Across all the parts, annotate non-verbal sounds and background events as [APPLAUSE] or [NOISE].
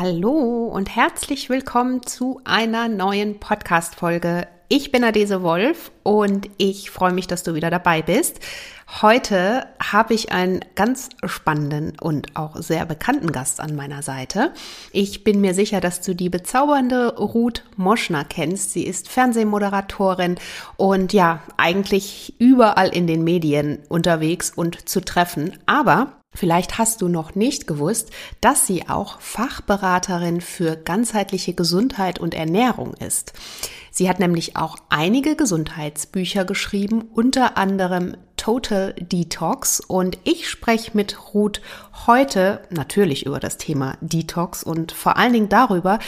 Hallo und herzlich willkommen zu einer neuen Podcast-Folge. Ich bin Adese Wolf und ich freue mich, dass du wieder dabei bist. Heute habe ich einen ganz spannenden und auch sehr bekannten Gast an meiner Seite. Ich bin mir sicher, dass du die bezaubernde Ruth Moschner kennst. Sie ist Fernsehmoderatorin und ja, eigentlich überall in den Medien unterwegs und zu treffen. Aber Vielleicht hast du noch nicht gewusst, dass sie auch Fachberaterin für ganzheitliche Gesundheit und Ernährung ist. Sie hat nämlich auch einige Gesundheitsbücher geschrieben, unter anderem Total Detox. Und ich spreche mit Ruth heute natürlich über das Thema Detox und vor allen Dingen darüber,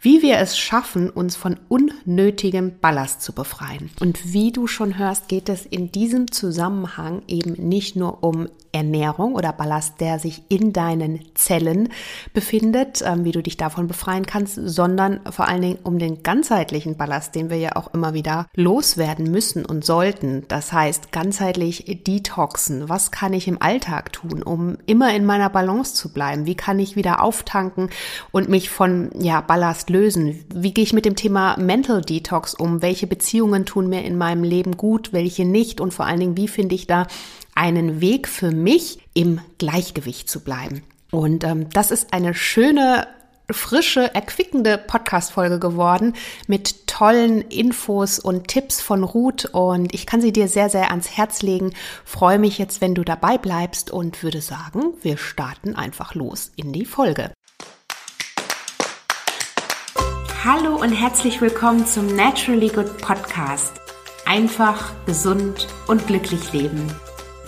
wie wir es schaffen, uns von unnötigem Ballast zu befreien. Und wie du schon hörst, geht es in diesem Zusammenhang eben nicht nur um Ernährung oder Ballast, der sich in deinen Zellen befindet, ähm, wie du dich davon befreien kannst, sondern vor allen Dingen um den ganzheitlichen Ballast, den wir ja auch immer wieder loswerden müssen und sollten. Das heißt, ganzheitlich detoxen. Was kann ich im Alltag tun, um immer in meiner Balance zu bleiben? Wie kann ich wieder auftanken und mich von ja, Ballast lösen? Wie gehe ich mit dem Thema Mental Detox um? Welche Beziehungen tun mir in meinem Leben gut, welche nicht? Und vor allen Dingen, wie finde ich da einen Weg für mich, im Gleichgewicht zu bleiben. Und ähm, das ist eine schöne frische, erquickende Podcast-Folge geworden mit tollen Infos und Tipps von Ruth und ich kann sie dir sehr, sehr ans Herz legen. Freue mich jetzt, wenn du dabei bleibst und würde sagen, wir starten einfach los in die Folge. Hallo und herzlich willkommen zum Naturally Good Podcast. Einfach, gesund und glücklich leben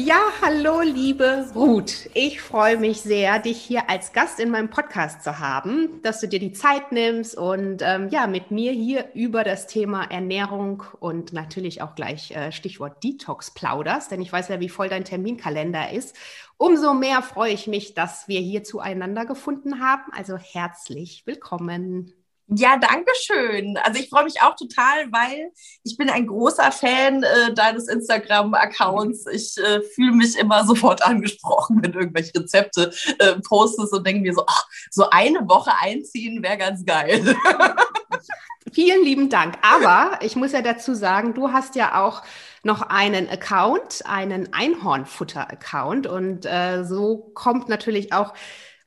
Ja, hallo, liebe Ruth. Ich freue mich sehr, dich hier als Gast in meinem Podcast zu haben, dass du dir die Zeit nimmst und ähm, ja, mit mir hier über das Thema Ernährung und natürlich auch gleich äh, Stichwort Detox plauderst, denn ich weiß ja, wie voll dein Terminkalender ist. Umso mehr freue ich mich, dass wir hier zueinander gefunden haben. Also herzlich willkommen. Ja, danke schön. Also ich freue mich auch total, weil ich bin ein großer Fan äh, deines Instagram-Accounts. Ich äh, fühle mich immer sofort [LAUGHS] angesprochen, wenn du irgendwelche Rezepte äh, postest und denke mir so, ach, so eine Woche einziehen wäre ganz geil. [LAUGHS] Vielen lieben Dank. Aber ich muss ja dazu sagen, du hast ja auch noch einen Account, einen Einhornfutter-Account. Und äh, so kommt natürlich auch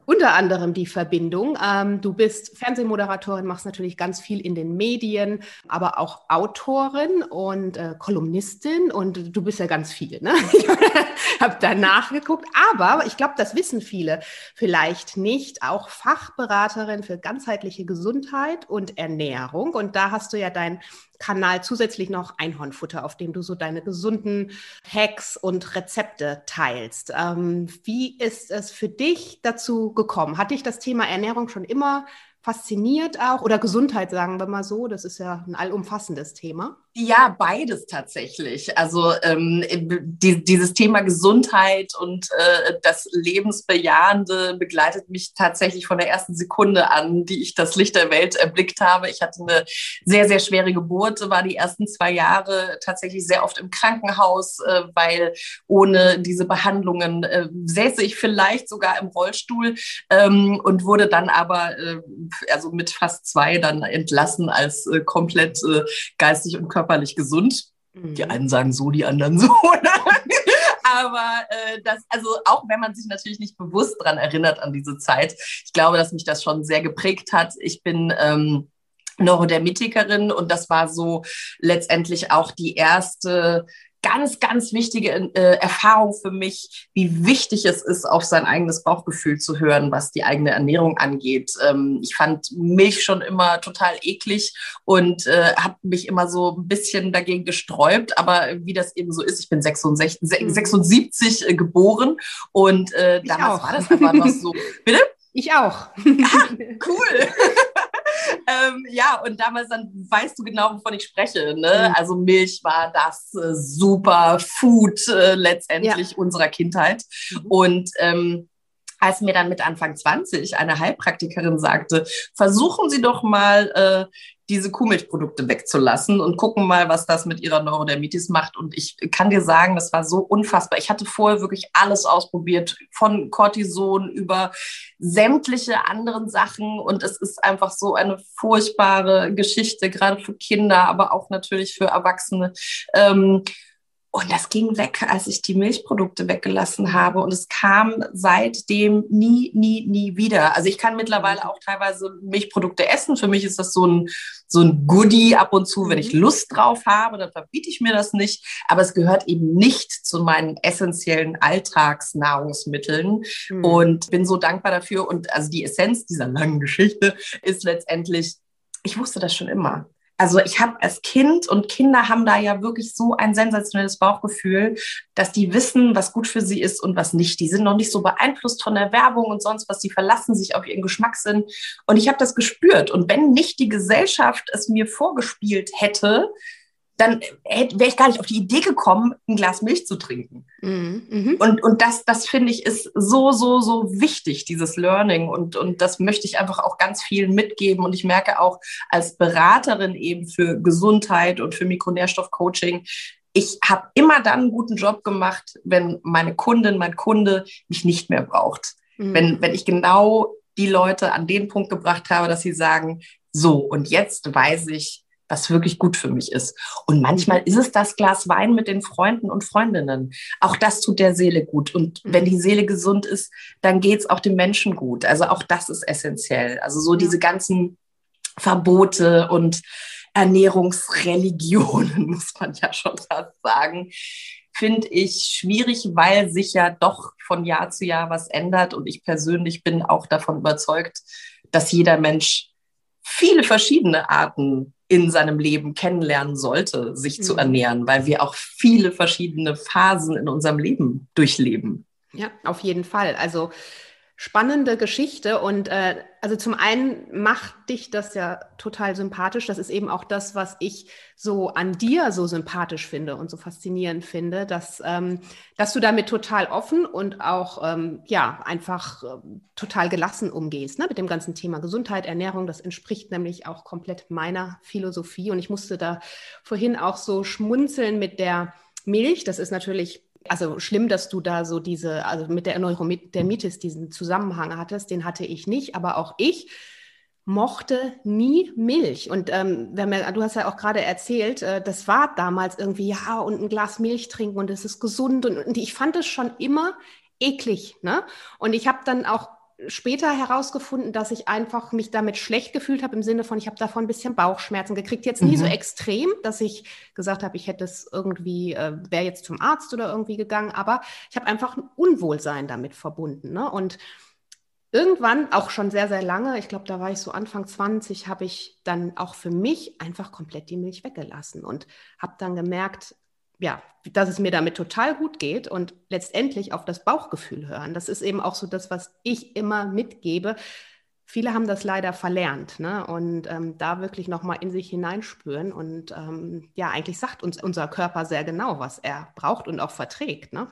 unter anderem die Verbindung. Ähm, du bist Fernsehmoderatorin, machst natürlich ganz viel in den Medien, aber auch Autorin und äh, Kolumnistin und du bist ja ganz viel. Ne? [LAUGHS] Ich habe da nachgeguckt, aber ich glaube, das wissen viele vielleicht nicht. Auch Fachberaterin für ganzheitliche Gesundheit und Ernährung und da hast du ja dein Kanal zusätzlich noch Einhornfutter, auf dem du so deine gesunden Hacks und Rezepte teilst. Ähm, wie ist es für dich dazu gekommen? Hat dich das Thema Ernährung schon immer fasziniert auch oder Gesundheit, sagen wir mal so? Das ist ja ein allumfassendes Thema. Ja, beides tatsächlich. Also ähm, die, dieses Thema Gesundheit und äh, das Lebensbejahende begleitet mich tatsächlich von der ersten Sekunde an, die ich das Licht der Welt erblickt habe. Ich hatte eine sehr, sehr schwere Geburt, war die ersten zwei Jahre tatsächlich sehr oft im Krankenhaus, äh, weil ohne diese Behandlungen äh, säße ich vielleicht sogar im Rollstuhl ähm, und wurde dann aber äh, also mit fast zwei dann entlassen als äh, komplett äh, geistig und körperlich körperlich gesund. Mhm. Die einen sagen so, die anderen [LAUGHS] so. Aber äh, das, also auch wenn man sich natürlich nicht bewusst daran erinnert an diese Zeit, ich glaube, dass mich das schon sehr geprägt hat. Ich bin ähm, Neurodermitikerin und das war so letztendlich auch die erste ganz, ganz wichtige äh, Erfahrung für mich, wie wichtig es ist, auf sein eigenes Bauchgefühl zu hören, was die eigene Ernährung angeht. Ähm, ich fand Milch schon immer total eklig und äh, habe mich immer so ein bisschen dagegen gesträubt. Aber wie das eben so ist, ich bin 66, 76 äh, geboren und äh, damals war das einfach noch so. Bitte? Ich auch. Ah, [LAUGHS] cool. Ähm, ja, und damals dann weißt du genau, wovon ich spreche. Ne? Mhm. Also Milch war das äh, super Food äh, letztendlich ja. unserer Kindheit. Mhm. Und ähm, als mir dann mit Anfang 20 eine Heilpraktikerin sagte, versuchen Sie doch mal äh, diese Kuhmilchprodukte wegzulassen und gucken mal, was das mit ihrer Neurodermitis macht. Und ich kann dir sagen, das war so unfassbar. Ich hatte vorher wirklich alles ausprobiert, von Cortison über sämtliche anderen Sachen. Und es ist einfach so eine furchtbare Geschichte, gerade für Kinder, aber auch natürlich für Erwachsene. Ähm, und das ging weg, als ich die Milchprodukte weggelassen habe. Und es kam seitdem nie, nie, nie wieder. Also ich kann mittlerweile auch teilweise Milchprodukte essen. Für mich ist das so ein, so ein Goodie ab und zu. Wenn ich mhm. Lust drauf habe, dann verbiete ich mir das nicht. Aber es gehört eben nicht zu meinen essentiellen Alltagsnahrungsmitteln. Mhm. Und bin so dankbar dafür. Und also die Essenz dieser langen Geschichte ist letztendlich, ich wusste das schon immer. Also ich habe als Kind und Kinder haben da ja wirklich so ein sensationelles Bauchgefühl, dass die wissen, was gut für sie ist und was nicht. Die sind noch nicht so beeinflusst von der Werbung und sonst was. Die verlassen sich auf ihren Geschmackssinn. Und ich habe das gespürt. Und wenn nicht die Gesellschaft es mir vorgespielt hätte, dann wäre ich gar nicht auf die Idee gekommen, ein Glas Milch zu trinken. Mhm. mhm. Und, und das, das finde ich ist so, so, so wichtig, dieses Learning. Und, und das möchte ich einfach auch ganz vielen mitgeben. Und ich merke auch als Beraterin eben für Gesundheit und für Mikronährstoffcoaching, ich habe immer dann einen guten Job gemacht, wenn meine Kundin, mein Kunde mich nicht mehr braucht. Mhm. Wenn, wenn ich genau die Leute an den Punkt gebracht habe, dass sie sagen, so, und jetzt weiß ich, was wirklich gut für mich ist. Und manchmal ist es das Glas Wein mit den Freunden und Freundinnen. Auch das tut der Seele gut. Und mhm. wenn die Seele gesund ist, dann geht es auch dem Menschen gut. Also auch das ist essentiell. Also so diese ganzen Verbote und Ernährungsreligionen, [LAUGHS] muss man ja schon fast sagen, finde ich schwierig, weil sich ja doch von Jahr zu Jahr was ändert. Und ich persönlich bin auch davon überzeugt, dass jeder Mensch viele verschiedene Arten in seinem Leben kennenlernen sollte, sich mhm. zu ernähren, weil wir auch viele verschiedene Phasen in unserem Leben durchleben. Ja, auf jeden Fall. Also spannende Geschichte und äh, also zum einen macht dich das ja total sympathisch. Das ist eben auch das, was ich so an dir so sympathisch finde und so faszinierend finde, dass, ähm, dass du damit total offen und auch ähm, ja einfach äh, total gelassen umgehst ne? mit dem ganzen Thema Gesundheit, Ernährung. Das entspricht nämlich auch komplett meiner Philosophie und ich musste da vorhin auch so schmunzeln mit der Milch. Das ist natürlich also schlimm, dass du da so diese, also mit der Neurodermitis diesen Zusammenhang hattest, den hatte ich nicht, aber auch ich mochte nie Milch. Und ähm, du hast ja auch gerade erzählt, äh, das war damals irgendwie, ja, und ein Glas Milch trinken und es ist gesund. Und, und ich fand es schon immer eklig. Ne? Und ich habe dann auch später herausgefunden, dass ich einfach mich damit schlecht gefühlt habe im Sinne von, ich habe davon ein bisschen Bauchschmerzen gekriegt. Jetzt nie mhm. so extrem, dass ich gesagt habe, ich hätte es irgendwie, äh, wäre jetzt zum Arzt oder irgendwie gegangen, aber ich habe einfach ein Unwohlsein damit verbunden. Ne? Und irgendwann, auch schon sehr, sehr lange, ich glaube, da war ich so Anfang 20, habe ich dann auch für mich einfach komplett die Milch weggelassen und habe dann gemerkt, ja, dass es mir damit total gut geht und letztendlich auf das Bauchgefühl hören. Das ist eben auch so das, was ich immer mitgebe. Viele haben das leider verlernt ne? und ähm, da wirklich nochmal in sich hineinspüren. Und ähm, ja, eigentlich sagt uns unser Körper sehr genau, was er braucht und auch verträgt. Ne?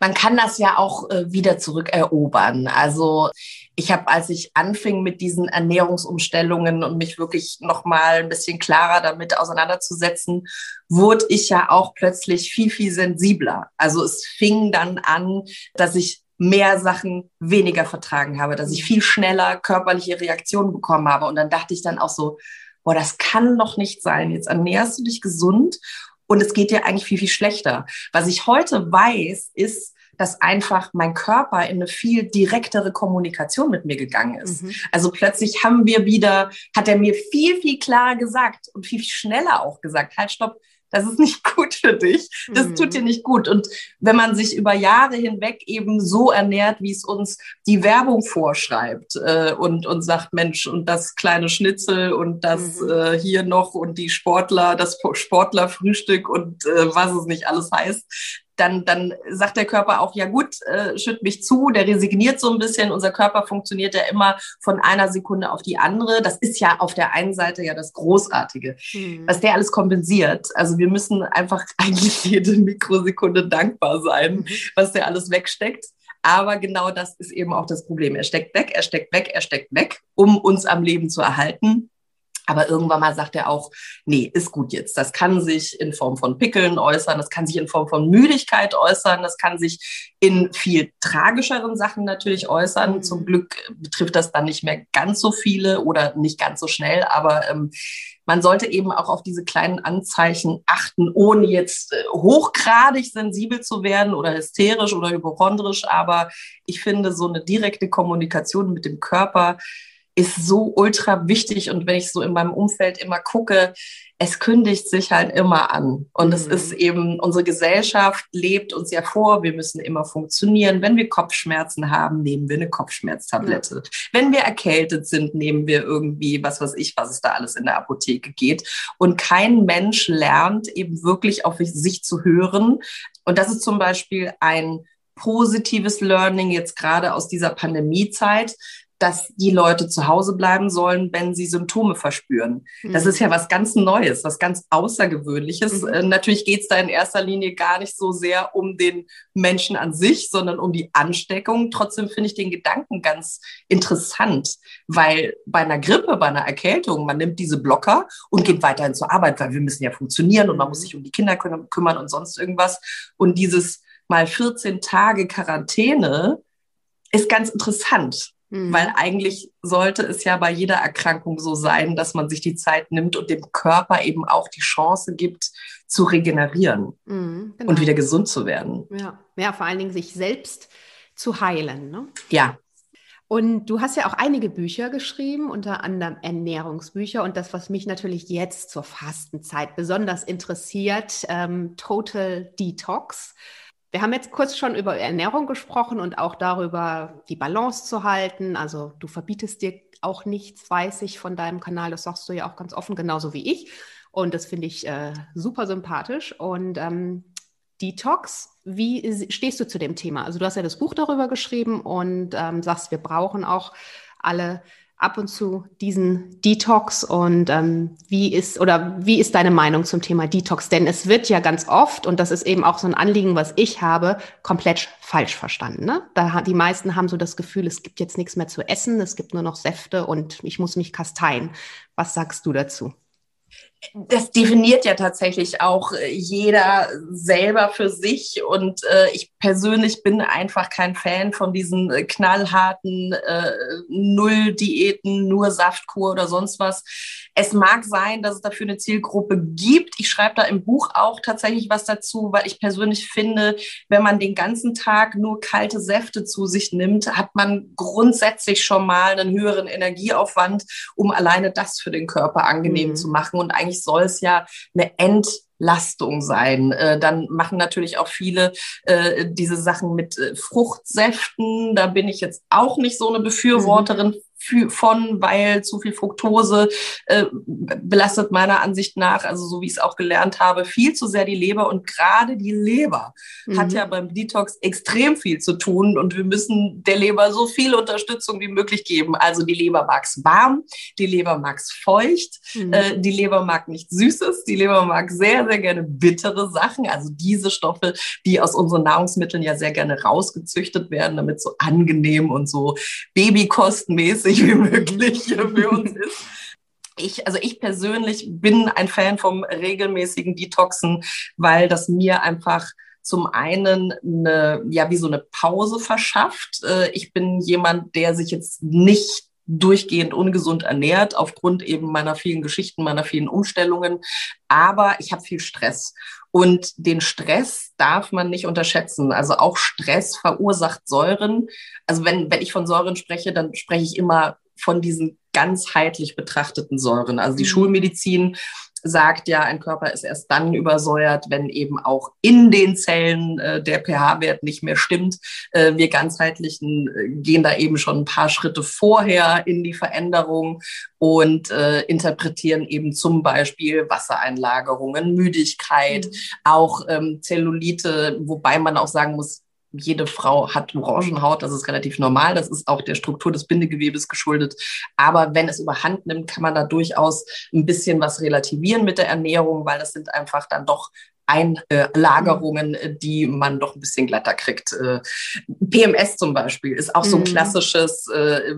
man kann das ja auch äh, wieder zurückerobern. Also ich habe, als ich anfing mit diesen Ernährungsumstellungen und mich wirklich noch mal ein bisschen klarer damit auseinanderzusetzen, wurde ich ja auch plötzlich viel viel sensibler. Also es fing dann an, dass ich mehr Sachen weniger vertragen habe, dass ich viel schneller körperliche Reaktionen bekommen habe und dann dachte ich dann auch so, boah, das kann doch nicht sein. Jetzt ernährst du dich gesund und es geht dir eigentlich viel, viel schlechter. Was ich heute weiß, ist, dass einfach mein Körper in eine viel direktere Kommunikation mit mir gegangen ist. Mhm. Also plötzlich haben wir wieder, hat er mir viel, viel klarer gesagt und viel, viel schneller auch gesagt, halt, stopp, das ist nicht [LAUGHS] gut für dich, das mhm. tut dir nicht gut. Und wenn man sich über Jahre hinweg eben so ernährt, wie es uns die Werbung vorschreibt äh, und, und sagt, Mensch, und das kleine Schnitzel und das mhm. äh, hier noch und die Sportler, das Sportlerfrühstück und äh, was es nicht alles heißt, dann, dann sagt der Körper auch, ja gut, äh, schütt mich zu, der resigniert so ein bisschen. Unser Körper funktioniert ja immer von einer Sekunde auf die andere. Das ist ja auf der einen Seite ja das Großartige, mhm. was der alles kompensiert. Also wir müssen einfach [LAUGHS] eigentlich jede Mikrosekunde dankbar sein, mhm. was der alles wegsteckt. Aber genau das ist eben auch das Problem. Er steckt weg, er steckt weg, er steckt weg, um uns am Leben zu erhalten. Aber irgendwann mal sagt er auch, nee, ist gut jetzt. Das kann sich in Form von Pickeln äußern, das kann sich in Form von Müdigkeit äußern, das kann sich in viel tragischeren Sachen natürlich äußern. Mhm. Zum Glück betrifft das dann nicht mehr ganz so viele oder nicht ganz so schnell, aber ähm, man sollte eben auch auf diese kleinen Anzeichen achten, ohne jetzt äh, hochgradig sensibel zu werden oder hysterisch oder hypochondrisch. Aber ich finde, so eine direkte Kommunikation mit dem Körper ist so ultra wichtig. Und wenn ich so in meinem Umfeld immer gucke, es kündigt sich halt immer an. Und mhm. es ist eben, unsere Gesellschaft lebt uns ja vor, wir müssen immer funktionieren. Wenn wir Kopfschmerzen haben, nehmen wir eine Kopfschmerztablette. Ja. Wenn wir erkältet sind, nehmen wir irgendwie, was weiß ich, was es da alles in der Apotheke geht. Und kein Mensch lernt eben wirklich auf sich zu hören. Und das ist zum Beispiel ein positives Learning jetzt gerade aus dieser Pandemiezeit, dass die Leute zu Hause bleiben sollen, wenn sie Symptome verspüren. Mhm. Das ist ja was ganz Neues, was ganz Außergewöhnliches. Mhm. Äh, natürlich geht es da in erster Linie gar nicht so sehr um den Menschen an sich, sondern um die Ansteckung. Trotzdem finde ich den Gedanken ganz interessant, weil bei einer Grippe, bei einer Erkältung, man nimmt diese Blocker und geht weiterhin zur Arbeit, weil wir müssen ja funktionieren und man muss sich um die Kinder kümmern und sonst irgendwas. Und dieses mal 14 Tage Quarantäne ist ganz interessant Mhm. Weil eigentlich sollte es ja bei jeder Erkrankung so sein, dass man sich die Zeit nimmt und dem Körper eben auch die Chance gibt, zu regenerieren mhm, genau. und wieder gesund zu werden. Ja. ja, vor allen Dingen sich selbst zu heilen. Ne? Ja. Und du hast ja auch einige Bücher geschrieben, unter anderem Ernährungsbücher. Und das, was mich natürlich jetzt zur Fastenzeit besonders interessiert, ähm, Total Detox. Wir haben jetzt kurz schon über Ernährung gesprochen und auch darüber, die Balance zu halten. Also du verbietest dir auch nichts, weiß ich, von deinem Kanal. Das sagst du ja auch ganz offen, genauso wie ich. Und das finde ich äh, super sympathisch. Und ähm, Detox, wie stehst du zu dem Thema? Also du hast ja das Buch darüber geschrieben und ähm, sagst, wir brauchen auch alle ab und zu diesen Detox und ähm, wie ist oder wie ist deine Meinung zum Thema Detox? Denn es wird ja ganz oft und das ist eben auch so ein Anliegen, was ich habe, komplett falsch verstanden. Ne? Da die meisten haben so das Gefühl, es gibt jetzt nichts mehr zu essen, es gibt nur noch Säfte und ich muss mich kasteien. Was sagst du dazu? das definiert ja tatsächlich auch äh, jeder selber für sich. Und äh, ich persönlich bin einfach kein Fan von diesen äh, knallharten äh, Null-Diäten, nur Saftkur oder sonst was. Es mag sein, dass es dafür eine Zielgruppe gibt. Ich schreibe da im Buch auch tatsächlich was dazu, weil ich persönlich finde, wenn man den ganzen Tag nur kalte Säfte zu sich nimmt, hat man grundsätzlich schon mal einen höheren Energieaufwand, um alleine das für den Körper angenehm mhm. zu machen. Und eigentlich soll es ja eine End Lastung sein. Äh, dann machen natürlich auch viele äh, diese Sachen mit äh, Fruchtsäften. Da bin ich jetzt auch nicht so eine Befürworterin mhm von, weil zu viel Fructose äh, belastet meiner Ansicht nach, also so wie ich es auch gelernt habe, viel zu sehr die Leber. Und gerade die Leber mhm. hat ja beim Detox extrem viel zu tun und wir müssen der Leber so viel Unterstützung wie möglich geben. Also die Leber mag es warm, die Leber mag es feucht, mhm. äh, die Leber mag nicht Süßes, die Leber mag sehr, sehr gerne bittere Sachen, also diese Stoffe, die aus unseren Nahrungsmitteln ja sehr gerne rausgezüchtet werden, damit so angenehm und so babykostmäßig wie möglich für uns ist. Ich, also ich persönlich bin ein Fan vom regelmäßigen Detoxen, weil das mir einfach zum einen eine, ja, wie so eine Pause verschafft. Äh, ich bin jemand, der sich jetzt nicht durchgehend ungesund ernährt, aufgrund eben meiner vielen Geschichten, meiner vielen Umstellungen. Aber ich habe viel Stress. Und den Stress darf man nicht unterschätzen. Also auch Stress verursacht Säuren. Also wenn, wenn ich von Säuren spreche, dann spreche ich immer von diesen ganzheitlich betrachteten Säuren. Also die mhm. Schulmedizin sagt ja, ein Körper ist erst dann übersäuert, wenn eben auch in den Zellen äh, der pH-Wert nicht mehr stimmt. Äh, wir ganzheitlichen äh, gehen da eben schon ein paar Schritte vorher in die Veränderung und äh, interpretieren eben zum Beispiel Wassereinlagerungen, Müdigkeit, mhm. auch ähm, Zellulite, wobei man auch sagen muss, jede Frau hat Orangenhaut, das ist relativ normal, das ist auch der Struktur des Bindegewebes geschuldet. Aber wenn es überhand nimmt, kann man da durchaus ein bisschen was relativieren mit der Ernährung, weil das sind einfach dann doch Einlagerungen, die man doch ein bisschen glatter kriegt. Äh, PMS zum Beispiel ist auch so ein mhm. klassisches äh,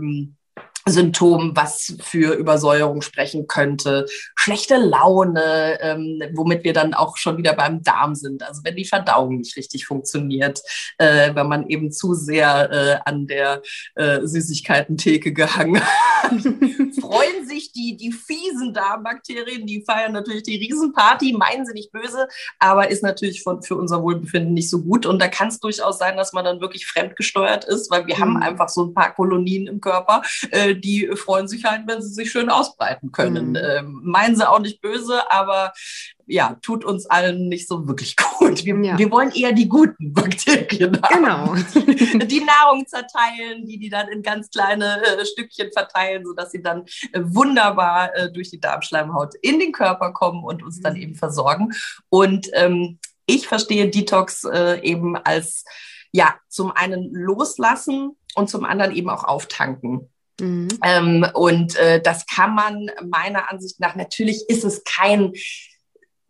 Symptom, was für Übersäuerung sprechen könnte. Schlechte Laune, ähm, womit wir dann auch schon wieder beim Darm sind. Also wenn die Verdauung nicht richtig funktioniert, äh, wenn man eben zu sehr äh, an der äh, Süßigkeitentheke gehangen hat. [LAUGHS] Freuen sich die, die fiesen Darmbakterien, die feiern natürlich die Riesenparty, meinen sie nicht böse, aber ist natürlich von, für unser Wohlbefinden nicht so gut. Und da kann es durchaus sein, dass man dann wirklich fremdgesteuert ist, weil wir mhm. haben einfach so ein paar Kolonien im Körper, äh, die freuen sich halt, wenn sie sich schön ausbreiten können. Mhm. Ähm, meinen sie auch nicht böse, aber ja, tut uns allen nicht so wirklich [LAUGHS] gut. Wir, ja. wir wollen eher die guten [LAUGHS] Bakterien haben. Genau. [LAUGHS] die Nahrung zerteilen, die die dann in ganz kleine äh, Stückchen verteilen, sodass sie dann äh, wunderbar äh, durch die Darmschleimhaut in den Körper kommen und uns dann mhm. eben versorgen. Und ähm, ich verstehe Detox äh, eben als ja, zum einen loslassen und zum anderen eben auch auftanken. Mhm. Ähm, und äh, das kann man meiner Ansicht nach, natürlich ist es kein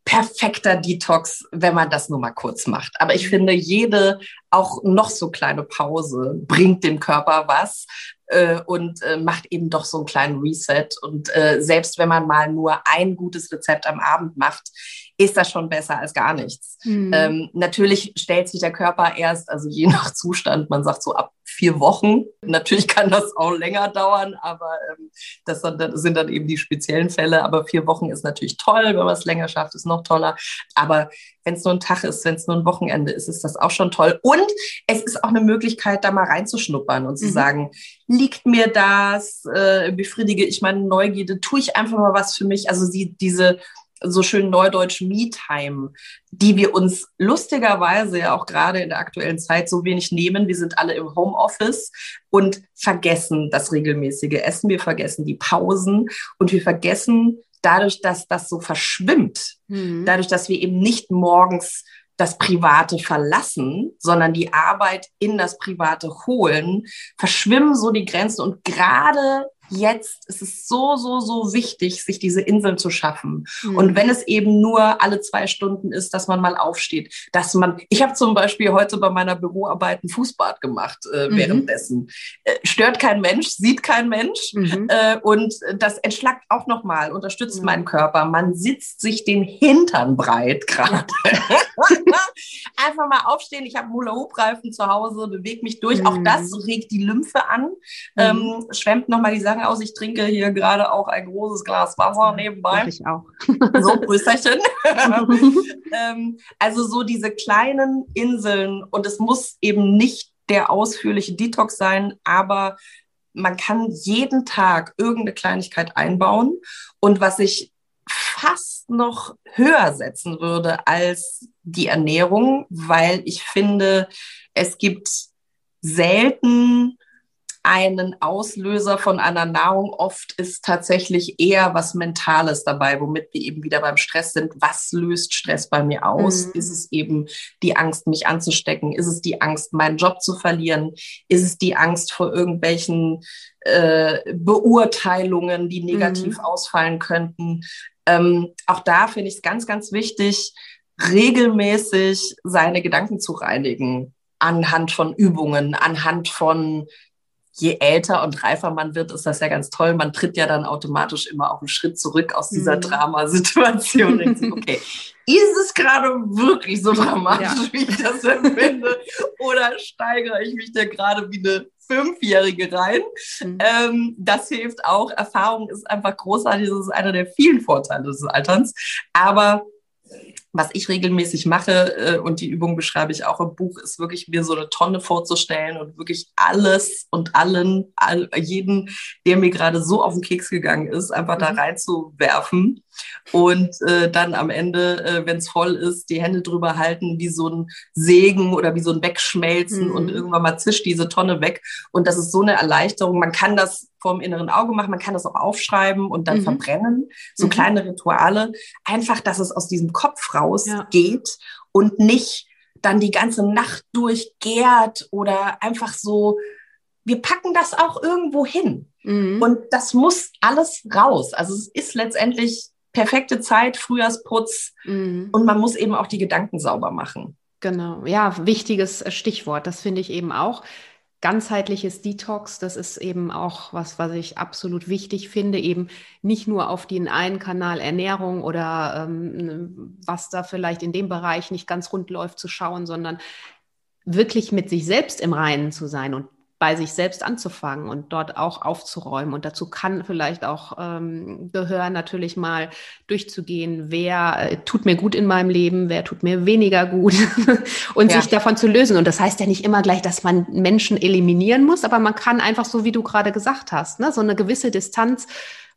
perfekter Detox, wenn man das nur mal kurz macht. Aber ich finde, jede auch noch so kleine Pause bringt dem Körper was äh, und äh, macht eben doch so einen kleinen Reset. Und äh, selbst wenn man mal nur ein gutes Rezept am Abend macht, ist das schon besser als gar nichts. Mhm. Ähm, natürlich stellt sich der Körper erst, also je nach Zustand, man sagt so ab vier Wochen. Natürlich kann das auch länger dauern, aber ähm, das sind dann eben die speziellen Fälle. Aber vier Wochen ist natürlich toll, wenn man es länger schafft, ist noch toller. Aber wenn es nur ein Tag ist, wenn es nur ein Wochenende ist, ist das auch schon toll. Und es ist auch eine Möglichkeit, da mal reinzuschnuppern und zu mhm. sagen, liegt mir das, äh, befriedige ich meine Neugierde, tue ich einfach mal was für mich. Also sie, diese so schön neudeutsch Me-Time, die wir uns lustigerweise ja auch gerade in der aktuellen Zeit so wenig nehmen. Wir sind alle im Homeoffice und vergessen das regelmäßige Essen. Wir vergessen die Pausen und wir vergessen dadurch, dass das so verschwimmt, mhm. dadurch, dass wir eben nicht morgens das Private verlassen, sondern die Arbeit in das Private holen, verschwimmen so die Grenzen und gerade jetzt ist es so, so, so wichtig, sich diese Inseln zu schaffen. Mhm. Und wenn es eben nur alle zwei Stunden ist, dass man mal aufsteht, dass man, ich habe zum Beispiel heute bei meiner Büroarbeit ein Fußbad gemacht äh, mhm. währenddessen. Äh, stört kein Mensch, sieht kein Mensch mhm. äh, und das entschlackt auch nochmal, unterstützt meinen Körper. Man sitzt sich den Hintern breit gerade. [LAUGHS] Einfach mal aufstehen. Ich habe Hula-Hoop-Reifen zu Hause, bewege mich durch. Auch das mhm. regt die Lymphe an, mhm. ähm, schwemmt nochmal die Sachen Sache aus. Ich trinke hier gerade auch ein großes Glas Wasser nebenbei. Ich auch. So, Prösterchen. [LAUGHS] [LAUGHS] ähm, also so diese kleinen Inseln und es muss eben nicht der ausführliche Detox sein, aber man kann jeden Tag irgendeine Kleinigkeit einbauen. Und was ich fast noch höher setzen würde als die Ernährung, weil ich finde, es gibt selten einen Auslöser von einer Nahrung. Oft ist tatsächlich eher was Mentales dabei, womit wir eben wieder beim Stress sind. Was löst Stress bei mir aus? Mhm. Ist es eben die Angst, mich anzustecken? Ist es die Angst, meinen Job zu verlieren? Ist es die Angst vor irgendwelchen äh, Beurteilungen, die negativ mhm. ausfallen könnten? Ähm, auch da finde ich es ganz, ganz wichtig, regelmäßig seine Gedanken zu reinigen anhand von Übungen, anhand von je älter und reifer man wird, ist das ja ganz toll. Man tritt ja dann automatisch immer auch einen Schritt zurück aus dieser mhm. Dramasituation. [LAUGHS] okay, ist es gerade wirklich so dramatisch, ja. wie ich das empfinde? Oder steigere ich mich da gerade wie eine Fünfjährige rein? Mhm. Ähm, das hilft auch. Erfahrung ist einfach großartig. Das ist einer der vielen Vorteile des Alterns. Aber was ich regelmäßig mache, äh, und die Übung beschreibe ich auch im Buch, ist wirklich mir so eine Tonne vorzustellen und wirklich alles und allen, all, jeden, der mir gerade so auf den Keks gegangen ist, einfach mhm. da reinzuwerfen und äh, dann am Ende, äh, wenn es voll ist, die Hände drüber halten, wie so ein Segen oder wie so ein Wegschmelzen mhm. und irgendwann mal zischt diese Tonne weg. Und das ist so eine Erleichterung. Man kann das vorm inneren Auge machen, man kann das auch aufschreiben und dann mhm. verbrennen. So mhm. kleine Rituale. Einfach, dass es aus diesem Kopf rausgeht ja. und nicht dann die ganze Nacht durchgärt oder einfach so, wir packen das auch irgendwo hin. Mhm. Und das muss alles raus. Also es ist letztendlich perfekte Zeit, Frühjahrsputz mhm. und man muss eben auch die Gedanken sauber machen. Genau, ja, wichtiges Stichwort, das finde ich eben auch. Ganzheitliches Detox, das ist eben auch was, was ich absolut wichtig finde, eben nicht nur auf den einen Kanal Ernährung oder ähm, was da vielleicht in dem Bereich nicht ganz rund läuft zu schauen, sondern wirklich mit sich selbst im Reinen zu sein und bei sich selbst anzufangen und dort auch aufzuräumen. Und dazu kann vielleicht auch ähm, gehören, natürlich mal durchzugehen, wer äh, tut mir gut in meinem Leben, wer tut mir weniger gut [LAUGHS] und ja. sich davon zu lösen. Und das heißt ja nicht immer gleich, dass man Menschen eliminieren muss, aber man kann einfach so, wie du gerade gesagt hast, ne, so eine gewisse Distanz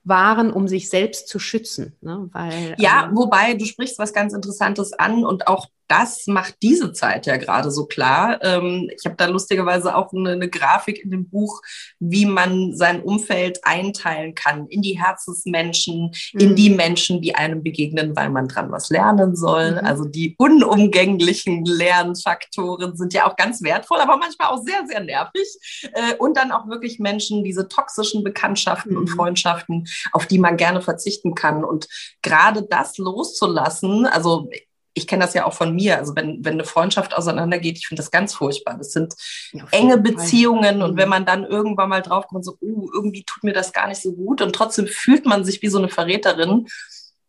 wahren, um sich selbst zu schützen. Ne? Weil, ja, ähm, wobei du sprichst was ganz Interessantes an und auch das macht diese Zeit ja gerade so klar. Ähm, ich habe da lustigerweise auch eine, eine, Grafik in dem Buch, wie man sein Umfeld einteilen kann in die Herzensmenschen, mhm. in die Menschen, die einem begegnen, weil man dran was lernen soll. Mhm. Also die unumgänglichen Lernfaktoren sind ja auch ganz wertvoll, aber manchmal auch sehr, sehr nervig. Äh, und dann auch wirklich Menschen, diese toxischen Bekanntschaften mhm. und Freundschaften, auf die man gerne verzichten kann. Und gerade das loszulassen, also ich kenne das ja auch von mir. Also wenn, wenn eine Freundschaft auseinandergeht, ich finde das ganz furchtbar. Das sind ja, enge Beziehungen und wenn mhm. man dann irgendwann mal draufkommt, so, uh, irgendwie tut mir das gar nicht so gut und trotzdem fühlt man sich wie so eine Verräterin.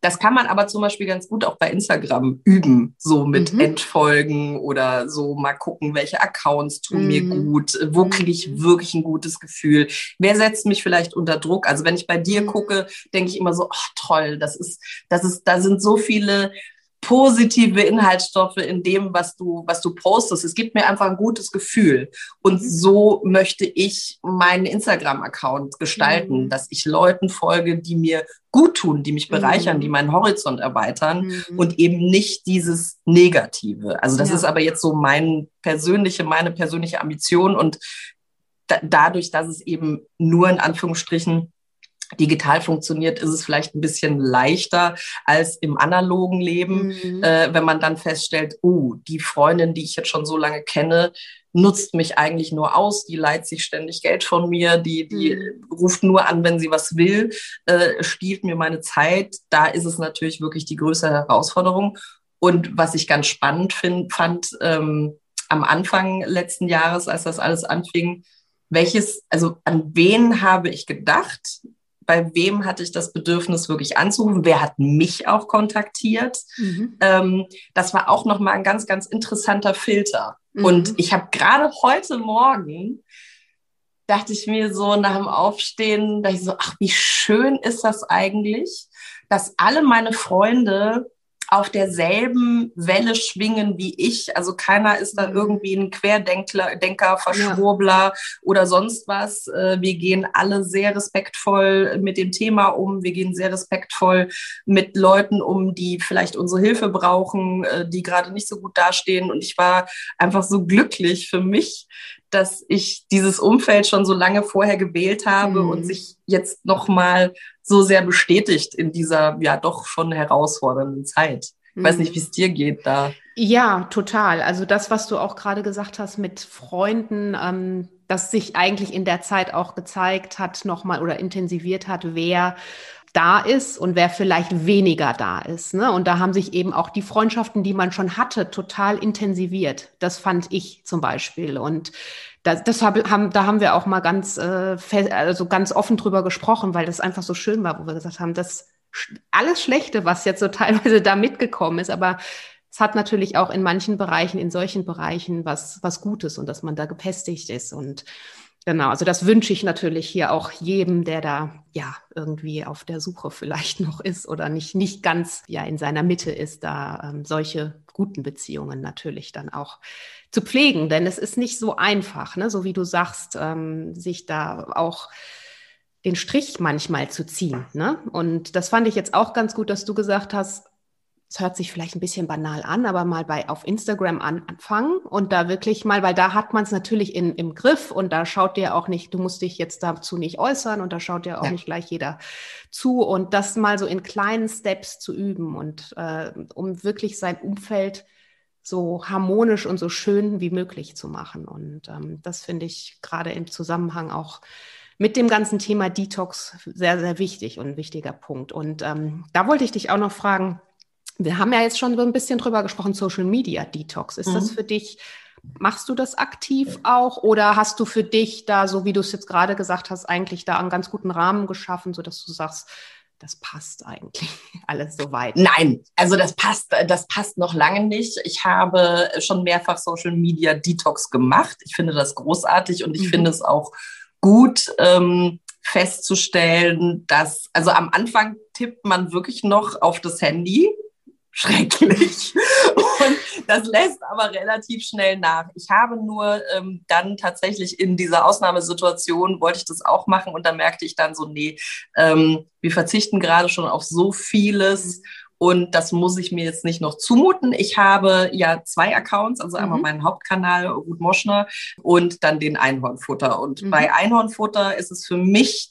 Das kann man aber zum Beispiel ganz gut auch bei Instagram üben, so mit mhm. Entfolgen oder so mal gucken, welche Accounts tun mhm. mir gut, wo kriege ich mhm. wirklich ein gutes Gefühl, wer setzt mich vielleicht unter Druck. Also wenn ich bei dir mhm. gucke, denke ich immer so, ach toll, das ist, das ist, da sind so viele positive Inhaltsstoffe in dem, was du, was du postest. Es gibt mir einfach ein gutes Gefühl. Und mhm. so möchte ich meinen Instagram-Account gestalten, mhm. dass ich Leuten folge, die mir gut tun, die mich bereichern, mhm. die meinen Horizont erweitern mhm. und eben nicht dieses Negative. Also das ja. ist aber jetzt so mein persönliche, meine persönliche Ambition und da, dadurch, dass es eben nur in Anführungsstrichen digital funktioniert, ist es vielleicht ein bisschen leichter als im analogen Leben, mhm. äh, wenn man dann feststellt, oh, die Freundin, die ich jetzt schon so lange kenne, nutzt mich eigentlich nur aus, die leiht sich ständig Geld von mir, die, die mhm. ruft nur an, wenn sie was will, äh, stiehlt mir meine Zeit. Da ist es natürlich wirklich die größere Herausforderung. Und was ich ganz spannend find, fand, ähm, am Anfang letzten Jahres, als das alles anfing, welches, also an wen habe ich gedacht, bei wem hatte ich das Bedürfnis wirklich anzurufen, wer hat mich auch kontaktiert. Mhm. Ähm, das war auch nochmal ein ganz, ganz interessanter Filter. Mhm. Und ich habe gerade heute Morgen, dachte ich mir so nach dem Aufstehen, dachte ich so, ach, wie schön ist das eigentlich, dass alle meine Freunde auf derselben Welle schwingen wie ich. Also keiner ist da mhm. irgendwie ein Querdenker, Denker, Verschwurbler ja. oder sonst was. Äh, wir gehen alle sehr respektvoll mit dem Thema um. Wir gehen sehr respektvoll mit Leuten um, die vielleicht unsere Hilfe brauchen, äh, die gerade nicht so gut dastehen. Und ich war einfach so glücklich für mich, dass ich dieses Umfeld schon so lange vorher gewählt habe mhm. und sich jetzt nochmal so sehr bestätigt in dieser ja doch schon herausfordernden Zeit. Ich weiß nicht, mhm. wie es dir geht da. Ja, total. Also das, was du auch gerade gesagt hast mit Freunden, ähm, das sich eigentlich in der Zeit auch gezeigt hat, nochmal oder intensiviert hat, wer da ist und wer vielleicht weniger da ist. Ne? Und da haben sich eben auch die Freundschaften, die man schon hatte, total intensiviert. Das fand ich zum Beispiel. Und das, das hab, haben, da haben wir auch mal ganz, äh, also ganz offen drüber gesprochen, weil das einfach so schön war, wo wir gesagt haben, das alles Schlechte, was jetzt so [LAUGHS] teilweise da mitgekommen ist, aber es hat natürlich auch in manchen Bereichen, in solchen Bereichen was, was Gutes und dass man da gepestigt ist und Genau, also das wünsche ich natürlich hier auch jedem, der da ja irgendwie auf der Suche vielleicht [LAUGHS] noch ist oder nicht, nicht ganz ja in seiner Mitte ist, da ähm, solche guten Beziehungen natürlich dann auch zu pflegen. Denn es ist nicht so einfach, ne? so wie du sagst, ähm, sich da auch den Strich manchmal zu ziehen. Ne? Und das fand ich jetzt auch ganz gut, dass du gesagt hast, es hört sich vielleicht ein bisschen banal an, aber mal bei auf Instagram an, anfangen und da wirklich mal, weil da hat man es natürlich in, im Griff und da schaut dir auch nicht, du musst dich jetzt dazu nicht äußern und da schaut dir auch ja. nicht gleich jeder zu und das mal so in kleinen Steps zu üben und äh, um wirklich sein Umfeld so harmonisch und so schön wie möglich zu machen. Und ähm, das finde ich gerade im Zusammenhang auch mit dem ganzen Thema Detox sehr, sehr wichtig und ein wichtiger Punkt. Und ähm, da wollte ich dich auch noch fragen, wir haben ja jetzt schon so ein bisschen drüber gesprochen, Social Media Detox. Ist mhm. das für dich, machst du das aktiv auch oder hast du für dich da, so wie du es jetzt gerade gesagt hast, eigentlich da einen ganz guten Rahmen geschaffen, sodass du sagst, das passt eigentlich [LAUGHS] alles soweit. Nein, also das passt, das passt noch lange nicht. Ich habe schon mehrfach Social Media Detox gemacht. Ich finde das großartig und ich mhm. finde es auch gut ähm, festzustellen, dass, also am Anfang tippt man wirklich noch auf das Handy schrecklich. Und das lässt aber relativ schnell nach. Ich habe nur ähm, dann tatsächlich in dieser Ausnahmesituation, wollte ich das auch machen und dann merkte ich dann so, nee, ähm, wir verzichten gerade schon auf so vieles. Und das muss ich mir jetzt nicht noch zumuten. Ich habe ja zwei Accounts, also einmal mhm. meinen Hauptkanal Ruth Moschner und dann den Einhornfutter. Und mhm. bei Einhornfutter ist es für mich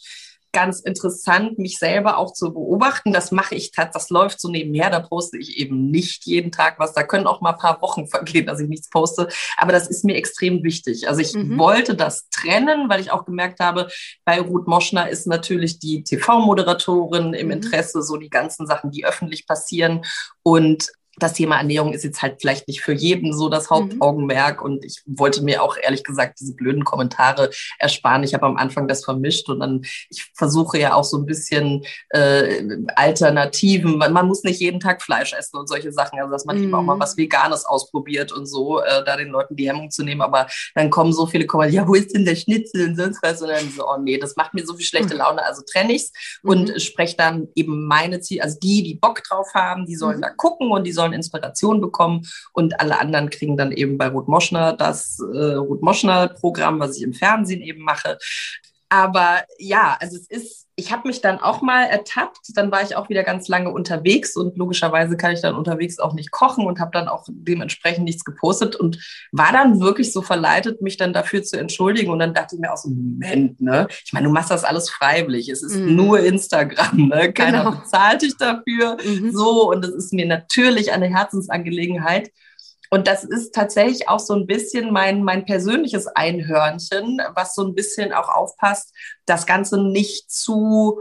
ganz interessant, mich selber auch zu beobachten. Das mache ich, das läuft so nebenher, da poste ich eben nicht jeden Tag was. Da können auch mal ein paar Wochen [LAUGHS] vergehen, dass ich nichts poste. Aber das ist mir extrem wichtig. Also ich mhm. wollte das trennen, weil ich auch gemerkt habe, bei Ruth Moschner ist natürlich die TV-Moderatorin im mhm. Interesse, so die ganzen Sachen, die öffentlich passieren. Und das Thema Ernährung ist jetzt halt vielleicht nicht für jeden so das mhm. Hauptaugenmerk mhm. und ich wollte mir auch ehrlich gesagt diese blöden Kommentare ersparen. Ich habe am Anfang das vermischt und dann, ich versuche ja auch so ein bisschen äh, Alternativen. Man, man, muss nicht jeden Tag Fleisch essen und solche Sachen, also dass man mhm. eben auch mal mhm. was Veganes ausprobiert und so, äh, da den Leuten die Hemmung zu nehmen. Aber dann kommen so viele Kommentare, ja, wo ist denn der Schnitzel und sonst was? Und dann so, oh nee, das macht mir so viel schlechte mhm. Laune, also trenne ich's mhm. und spreche dann eben meine Ziele, also die, die Bock drauf haben, die sollen da gucken und die sollen sollen Inspiration bekommen und alle anderen kriegen dann eben bei Ruth Moschner das äh, Ruth Moschner Programm, was ich im Fernsehen eben mache. Aber ja, also es ist, ich habe mich dann auch mal ertappt, dann war ich auch wieder ganz lange unterwegs und logischerweise kann ich dann unterwegs auch nicht kochen und habe dann auch dementsprechend nichts gepostet und war dann wirklich so verleitet, mich dann dafür zu entschuldigen und dann dachte ich mir auch so, Moment, ne? Ich meine, du machst das alles freiwillig, es ist mhm. nur Instagram, ne? Keiner genau. bezahlt dich dafür, mhm. so und das ist mir natürlich eine Herzensangelegenheit und das ist tatsächlich auch so ein bisschen mein, mein persönliches Einhörnchen, was so ein bisschen auch aufpasst, das Ganze nicht zu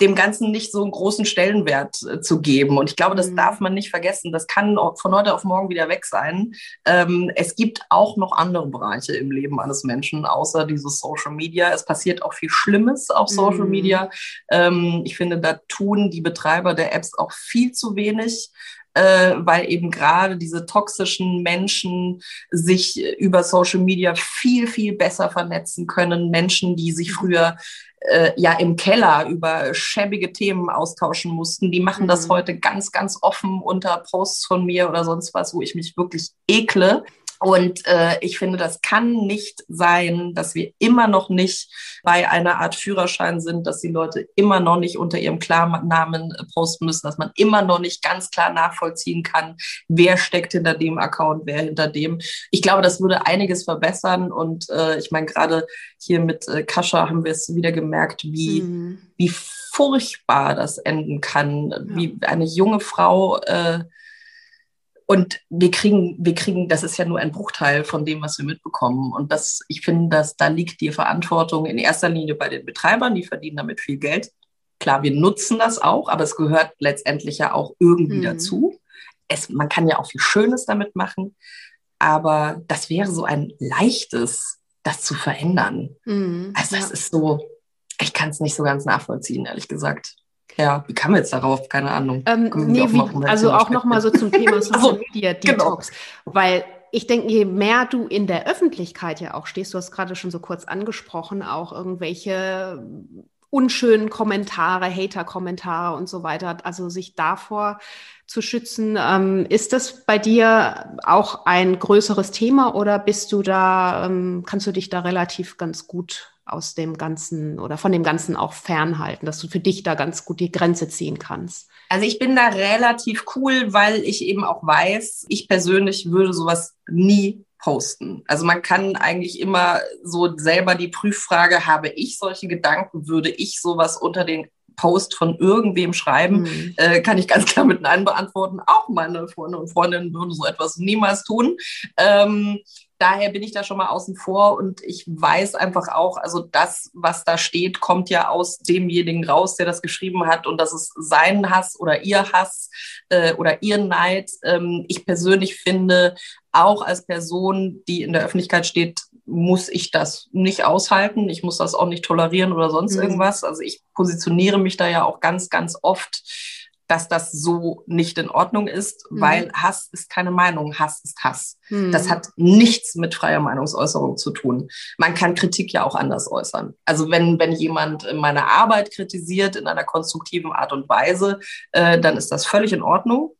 dem Ganzen nicht so einen großen Stellenwert äh, zu geben. Und ich glaube, das mhm. darf man nicht vergessen. Das kann von heute auf morgen wieder weg sein. Ähm, es gibt auch noch andere Bereiche im Leben eines Menschen, außer dieses Social Media. Es passiert auch viel Schlimmes auf Social mhm. Media. Ähm, ich finde, da tun die Betreiber der Apps auch viel zu wenig äh, weil eben gerade diese toxischen Menschen sich über Social Media viel, viel besser vernetzen können. Menschen, die sich früher äh, ja im Keller über schäbige Themen austauschen mussten, die machen mhm. das heute ganz, ganz offen unter Posts von mir oder sonst was, wo ich mich wirklich ekle. Und äh, ich finde, das kann nicht sein, dass wir immer noch nicht bei einer Art Führerschein sind, dass die Leute immer noch nicht unter ihrem Klarnamen äh, posten müssen, dass man immer noch nicht ganz klar nachvollziehen kann, wer steckt hinter dem Account, wer hinter dem. Ich glaube, das würde einiges verbessern. Und äh, ich meine, gerade hier mit äh, Kascha haben wir es wieder gemerkt, wie, mhm. wie furchtbar das enden kann, ja. wie eine junge Frau äh, und wir kriegen, wir kriegen, das ist ja nur ein Bruchteil von dem, was wir mitbekommen. Und das, ich finde, dass da liegt die Verantwortung in erster Linie bei den Betreibern, die verdienen damit viel Geld. Klar, wir nutzen das auch, aber es gehört letztendlich ja auch irgendwie mhm. dazu. Es, man kann ja auch viel Schönes damit machen, aber das wäre so ein leichtes, das zu verändern. Mhm, also das ja. ist so, ich kann es nicht so ganz nachvollziehen, ehrlich gesagt. Ja, wie kam jetzt darauf? Keine Ahnung. Ähm, nee, wie, also auch nochmal so zum Thema [LAUGHS] Social Media genau. Detox, genau. weil ich denke, je mehr du in der Öffentlichkeit ja auch stehst, du hast gerade schon so kurz angesprochen, auch irgendwelche unschönen Kommentare, Hater-Kommentare und so weiter, also sich davor zu schützen. Ähm, ist das bei dir auch ein größeres Thema oder bist du da, ähm, kannst du dich da relativ ganz gut aus dem Ganzen oder von dem Ganzen auch fernhalten, dass du für dich da ganz gut die Grenze ziehen kannst? Also ich bin da relativ cool, weil ich eben auch weiß, ich persönlich würde sowas nie posten. Also man kann eigentlich immer so selber die Prüffrage, habe ich solche Gedanken, würde ich sowas unter den Post von irgendwem schreiben, mhm. äh, kann ich ganz klar mit Nein beantworten. Auch meine Freunde und Freundinnen würden so etwas niemals tun. Ähm, daher bin ich da schon mal außen vor und ich weiß einfach auch, also das, was da steht, kommt ja aus demjenigen raus, der das geschrieben hat und das ist sein Hass oder ihr Hass äh, oder ihr Neid. Ähm, ich persönlich finde, auch als Person, die in der Öffentlichkeit steht, muss ich das nicht aushalten. Ich muss das auch nicht tolerieren oder sonst mhm. irgendwas. Also ich positioniere mich da ja auch ganz, ganz oft dass das so nicht in Ordnung ist, mhm. weil Hass ist keine Meinung, Hass ist Hass. Mhm. Das hat nichts mit freier Meinungsäußerung zu tun. Man kann Kritik ja auch anders äußern. Also wenn, wenn jemand meine Arbeit kritisiert in einer konstruktiven Art und Weise, äh, dann ist das völlig in Ordnung.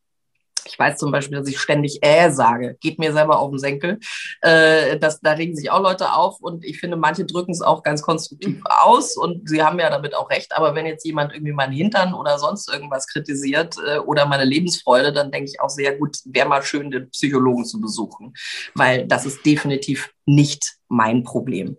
Ich weiß zum Beispiel, dass ich ständig äh sage. Geht mir selber auf den Senkel. Äh, das, da regen sich auch Leute auf und ich finde, manche drücken es auch ganz konstruktiv aus und sie haben ja damit auch recht. Aber wenn jetzt jemand irgendwie meinen Hintern oder sonst irgendwas kritisiert äh, oder meine Lebensfreude, dann denke ich auch sehr gut, wäre mal schön, den Psychologen zu besuchen, weil das ist definitiv nicht mein Problem.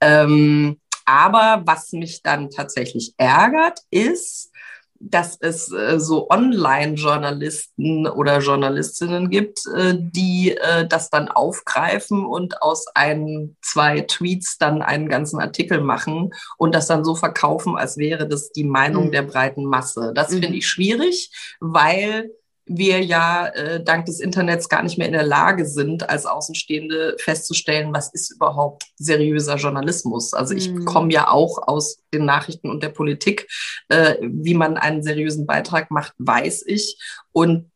Ähm, aber was mich dann tatsächlich ärgert, ist, dass es äh, so Online-Journalisten oder Journalistinnen gibt, äh, die äh, das dann aufgreifen und aus ein, zwei Tweets dann einen ganzen Artikel machen und das dann so verkaufen, als wäre das die Meinung mhm. der breiten Masse. Das mhm. finde ich schwierig, weil wir ja äh, dank des Internets gar nicht mehr in der Lage sind, als Außenstehende festzustellen, was ist überhaupt seriöser Journalismus. Also ich mhm. komme ja auch aus den Nachrichten und der Politik. Äh, wie man einen seriösen Beitrag macht, weiß ich. Und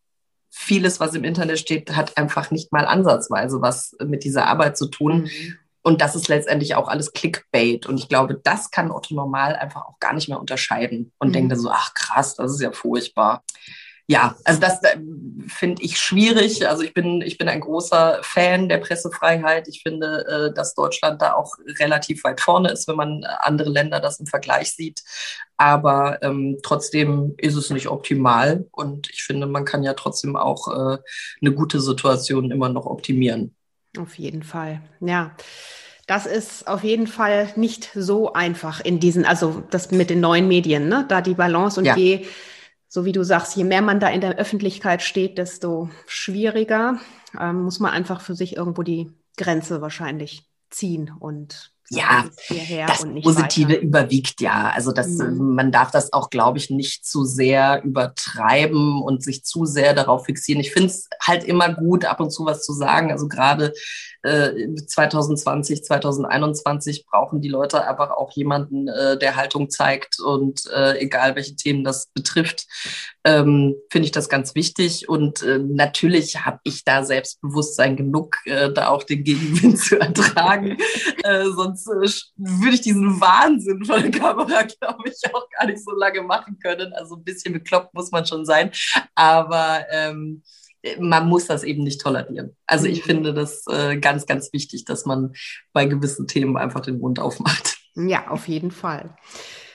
vieles, was im Internet steht, hat einfach nicht mal ansatzweise was mit dieser Arbeit zu tun. Mhm. Und das ist letztendlich auch alles Clickbait. Und ich glaube, das kann Otto Normal einfach auch gar nicht mehr unterscheiden und mhm. denkt dann so, ach krass, das ist ja furchtbar ja, also das finde ich schwierig. Also ich bin, ich bin ein großer Fan der Pressefreiheit. Ich finde, äh, dass Deutschland da auch relativ weit vorne ist, wenn man andere Länder das im Vergleich sieht. Aber ähm, trotzdem ist es nicht optimal. Und ich finde, man kann ja trotzdem auch äh, eine gute Situation immer noch optimieren. Auf jeden Fall, ja. Das ist auf jeden Fall nicht so einfach in diesen, also das mit den neuen Medien, ne? da die Balance und ja. je so wie du sagst, je mehr man da in der Öffentlichkeit steht, desto schwieriger. Ähm, muss man einfach für sich irgendwo die Grenze wahrscheinlich ziehen und ja, das Positive weiter. überwiegt ja. Also das, mhm. man darf das auch, glaube ich, nicht zu sehr übertreiben und sich zu sehr darauf fixieren. Ich finde es halt immer gut, ab und zu was zu sagen. Also gerade äh, 2020, 2021 brauchen die Leute einfach auch jemanden, äh, der Haltung zeigt und äh, egal welche Themen das betrifft, ähm, finde ich das ganz wichtig. Und äh, natürlich habe ich da Selbstbewusstsein genug, äh, da auch den Gegenwind [LAUGHS] zu ertragen. äh, sonst äh, würde ich diesen Wahnsinn von der Kamera, [LAUGHS] glaube ich, auch gar nicht so lange machen können. Also ein bisschen bekloppt muss man schon sein. Aber ähm, man muss das eben nicht tolerieren. Also ich mhm. finde das äh, ganz, ganz wichtig, dass man bei gewissen Themen einfach den Mund aufmacht. Ja, auf jeden Fall.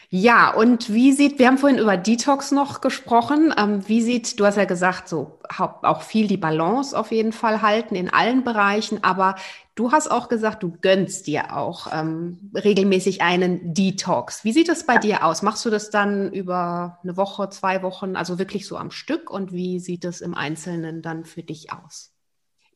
Ja, und wie sieht, wir haben vorhin über Detox noch gesprochen. Ähm, wie sieht, du hast ja gesagt, so auch viel die Balance auf jeden Fall halten in allen Bereichen, aber du hast auch gesagt, du gönnst dir auch ähm, regelmäßig einen Detox. Wie sieht das bei ja. dir aus? Machst du das dann über eine Woche, zwei Wochen, also wirklich so am Stück? Und wie sieht es im Einzelnen dann für dich aus?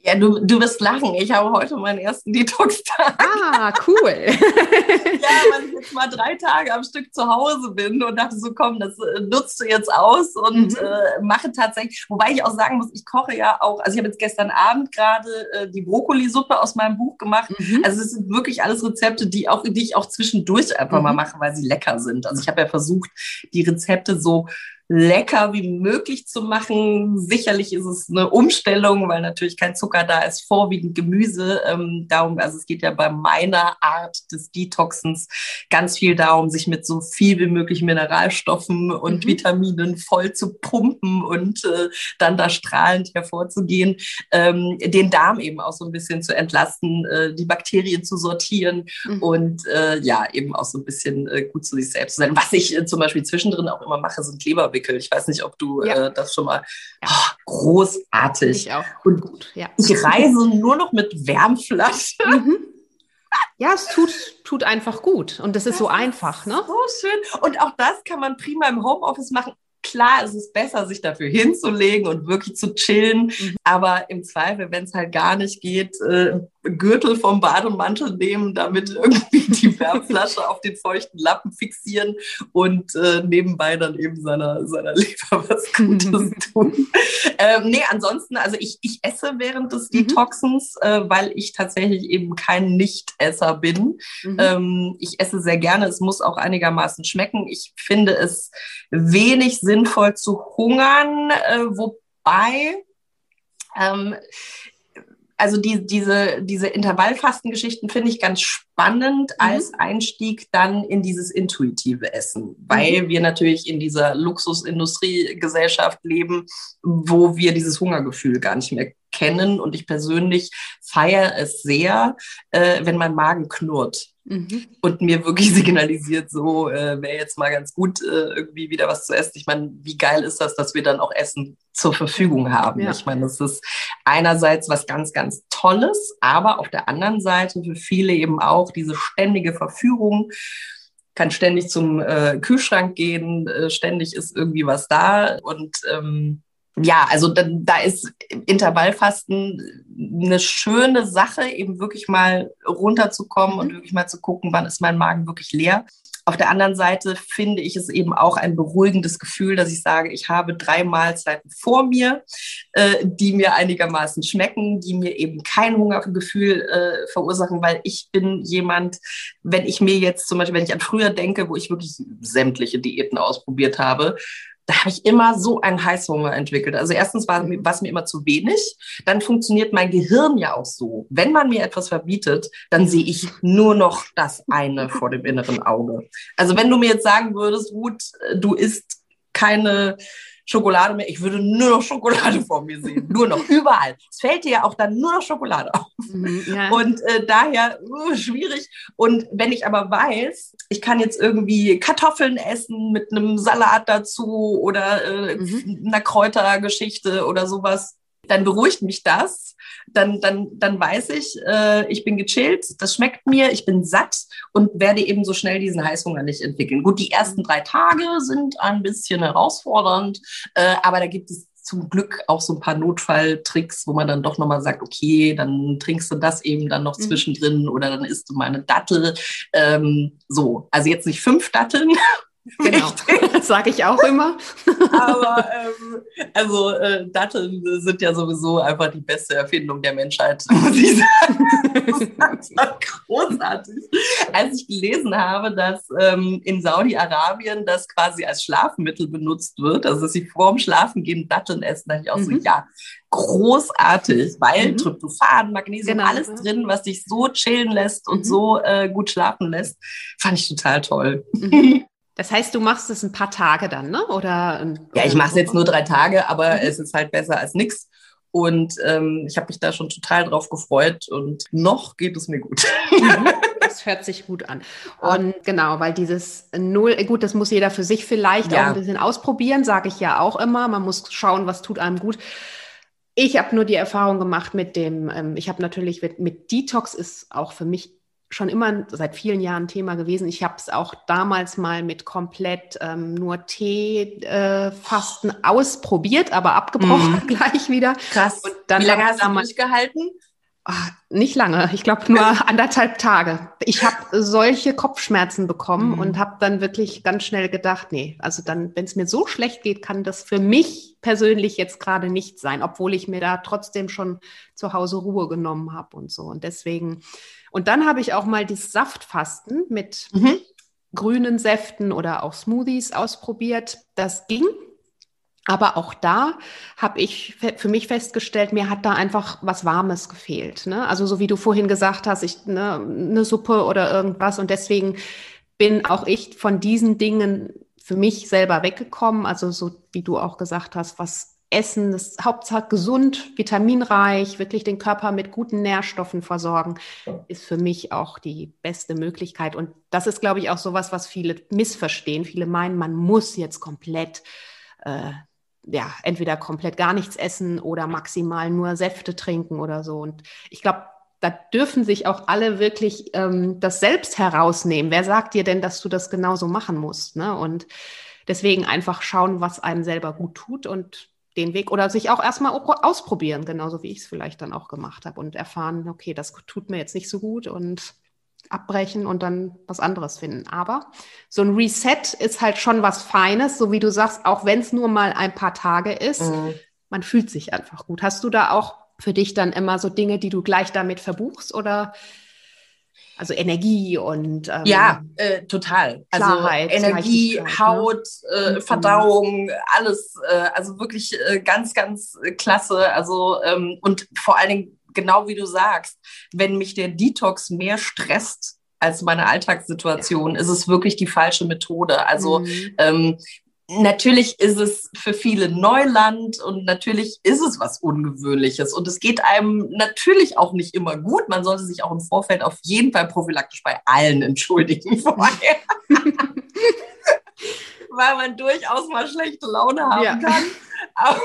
Ja, du, du wirst lachen. Ich habe heute meinen ersten Detox-Tag. Ah, cool. [LAUGHS] ja, weil ich jetzt mal drei Tage am Stück zu Hause bin und dachte so, komm, das äh, nutzt du jetzt aus und mhm. äh, mache tatsächlich, wobei ich auch sagen muss, ich koche ja auch, also ich habe jetzt gestern Abend gerade äh, die Brokkolisuppe aus meinem Buch gemacht. Mhm. Also es sind wirklich alles Rezepte, die auch, die ich auch zwischendurch einfach mhm. mal mache, weil sie lecker sind. Also ich habe ja versucht, die Rezepte so lecker wie möglich zu machen. Sicherlich ist es eine Umstellung, weil natürlich kein Zucker da ist, vorwiegend Gemüse. Ähm, darum, also es geht ja bei meiner Art des Detoxens ganz viel darum, sich mit so viel wie möglich Mineralstoffen und mhm. Vitaminen voll zu pumpen und äh, dann da strahlend hervorzugehen, ähm, den Darm eben auch so ein bisschen zu entlasten, äh, die Bakterien zu sortieren mhm. und äh, ja, eben auch so ein bisschen äh, gut zu sich selbst zu sein. Was ich äh, zum Beispiel zwischendrin auch immer mache, sind Leberwickel. Ich weiß nicht, ob du ja. äh, das schon mal ja. oh, großartig. Ich auch. Und gut, ja. Ich reise nur noch mit Wärmflasche. Mhm. Ja, es tut, tut einfach gut. Und das ist das so einfach, ne? So schön. Und auch das kann man prima im Homeoffice machen. Klar, es ist besser, sich dafür hinzulegen und wirklich zu chillen. Mhm. Aber im Zweifel, wenn es halt gar nicht geht, äh, Gürtel vom Bademantel nehmen, damit irgendwie die [LAUGHS] Wärmflasche auf den feuchten Lappen fixieren und äh, nebenbei dann eben seiner, seiner Leber [LAUGHS] was Gutes [LAUGHS] tun. ähm, nee, ansonsten, also ich, ich esse während des mhm. Detoxens, äh, weil ich tatsächlich eben kein Nichtesser bin. Mhm. Ähm, ich esse sehr gerne, es muss auch einigermaßen schmecken. Ich finde es wenig sinnvoll zu hungern, äh, wobei ähm, also die, diese, diese Intervallfastengeschichten finde ich ganz spannend mhm. als Einstieg dann in dieses intuitive Essen, weil mhm. wir natürlich in dieser Luxusindustriegesellschaft leben, wo wir dieses Hungergefühl gar nicht mehr kennen. Und ich persönlich feiere es sehr, äh, wenn mein Magen knurrt. Mhm. Und mir wirklich [LAUGHS] signalisiert, so äh, wäre jetzt mal ganz gut, äh, irgendwie wieder was zu essen. Ich meine, wie geil ist das, dass wir dann auch Essen zur Verfügung haben? Ja. Ich meine, das ist einerseits was ganz, ganz Tolles, aber auf der anderen Seite für viele eben auch diese ständige Verführung kann ständig zum äh, Kühlschrank gehen, äh, ständig ist irgendwie was da und ähm, ja, also da, da ist Intervallfasten eine schöne Sache, eben wirklich mal runterzukommen mhm. und wirklich mal zu gucken, wann ist mein Magen wirklich leer. Auf der anderen Seite finde ich es eben auch ein beruhigendes Gefühl, dass ich sage, ich habe drei Mahlzeiten vor mir, äh, die mir einigermaßen schmecken, die mir eben kein Hungergefühl äh, verursachen, weil ich bin jemand, wenn ich mir jetzt zum Beispiel, wenn ich an früher denke, wo ich wirklich sämtliche Diäten ausprobiert habe, da habe ich immer so einen Heißhunger entwickelt. Also erstens war, es mir immer zu wenig. Dann funktioniert mein Gehirn ja auch so. Wenn man mir etwas verbietet, dann sehe ich nur noch das eine vor dem inneren Auge. Also wenn du mir jetzt sagen würdest, Ruth, du isst keine Schokolade mehr. Ich würde nur noch Schokolade [LAUGHS] vor mir sehen. Nur noch, überall. Es fällt dir ja auch dann nur noch Schokolade auf. Mhm, ja. Und äh, daher uh, schwierig. Und wenn ich aber weiß, ich kann jetzt irgendwie Kartoffeln essen mit einem Salat dazu oder äh, mhm. einer Kräutergeschichte oder sowas, dann beruhigt mich das. Dann, dann, dann weiß ich, äh, ich bin gechillt, das schmeckt mir, ich bin satt und werde eben so schnell diesen Heißhunger nicht entwickeln. Gut, die ersten drei Tage sind ein bisschen herausfordernd, äh, aber da gibt es zum Glück auch so ein paar Notfalltricks, wo man dann doch nochmal sagt, okay, dann trinkst du das eben dann noch mhm. zwischendrin oder dann isst du mal eine Dattel. Ähm, so, also jetzt nicht fünf Datteln Genau, [LAUGHS] das sage ich auch immer. Aber ähm, also äh, Datteln sind ja sowieso einfach die beste Erfindung der Menschheit, [LAUGHS] muss ich sagen. Das war großartig. Als ich gelesen habe, dass ähm, in Saudi-Arabien das quasi als Schlafmittel benutzt wird, also dass sie vorm Schlafengehen Datteln essen, dachte ich auch mhm. so, ja, großartig, weil mhm. Tryptophan, Magnesium, genau. alles drin, was dich so chillen lässt und mhm. so äh, gut schlafen lässt, fand ich total toll. Mhm. Das heißt, du machst es ein paar Tage dann, ne? Oder? Ja, ich mache es jetzt nur drei Tage, aber mhm. es ist halt besser als nichts. Und ähm, ich habe mich da schon total drauf gefreut und noch geht es mir gut. Mhm. [LAUGHS] Das hört sich gut an. Und genau, weil dieses Null, gut, das muss jeder für sich vielleicht ja. auch ein bisschen ausprobieren, sage ich ja auch immer. Man muss schauen, was tut einem gut. Ich habe nur die Erfahrung gemacht mit dem, ähm, ich habe natürlich mit, mit Detox ist auch für mich schon immer seit vielen Jahren Thema gewesen. Ich habe es auch damals mal mit komplett ähm, nur Teefasten äh, ausprobiert, aber abgebrochen mhm. [LAUGHS] gleich wieder. Krass. Und dann Wie lange hast du durchgehalten? Ach, nicht lange, ich glaube nur anderthalb Tage. Ich habe solche Kopfschmerzen bekommen mhm. und habe dann wirklich ganz schnell gedacht, nee, also dann, wenn es mir so schlecht geht, kann das für mich persönlich jetzt gerade nicht sein, obwohl ich mir da trotzdem schon zu Hause Ruhe genommen habe und so. Und deswegen und dann habe ich auch mal das Saftfasten mit mhm. grünen Säften oder auch Smoothies ausprobiert. Das ging. Aber auch da habe ich für mich festgestellt, mir hat da einfach was Warmes gefehlt. Ne? Also so wie du vorhin gesagt hast, ich ne, eine Suppe oder irgendwas. Und deswegen bin auch ich von diesen Dingen für mich selber weggekommen. Also so wie du auch gesagt hast, was Essen, das Hauptsache gesund, vitaminreich, wirklich den Körper mit guten Nährstoffen versorgen, ist für mich auch die beste Möglichkeit. Und das ist, glaube ich, auch sowas, was viele missverstehen. Viele meinen, man muss jetzt komplett äh, ja, entweder komplett gar nichts essen oder maximal nur Säfte trinken oder so. Und ich glaube, da dürfen sich auch alle wirklich ähm, das selbst herausnehmen. Wer sagt dir denn, dass du das genauso machen musst? Ne? Und deswegen einfach schauen, was einem selber gut tut und den Weg oder sich auch erstmal ausprobieren, genauso wie ich es vielleicht dann auch gemacht habe und erfahren, okay, das tut mir jetzt nicht so gut und abbrechen und dann was anderes finden. Aber so ein Reset ist halt schon was Feines, so wie du sagst, auch wenn es nur mal ein paar Tage ist. Mhm. Man fühlt sich einfach gut. Hast du da auch für dich dann immer so Dinge, die du gleich damit verbuchst oder also Energie und ähm, ja, äh, total. Also Klarheit, Energie, ne? Haut, äh, mhm. Verdauung, alles. Äh, also wirklich äh, ganz, ganz klasse. Also ähm, und vor allen Dingen genau wie du sagst, wenn mich der Detox mehr stresst als meine Alltagssituation, ja. ist es wirklich die falsche Methode. Also mhm. ähm, natürlich ist es für viele Neuland und natürlich ist es was Ungewöhnliches und es geht einem natürlich auch nicht immer gut. Man sollte sich auch im Vorfeld auf jeden Fall prophylaktisch bei allen entschuldigen [LAUGHS] vorher. [LAUGHS] Weil man durchaus mal schlechte Laune haben ja. kann. Aber,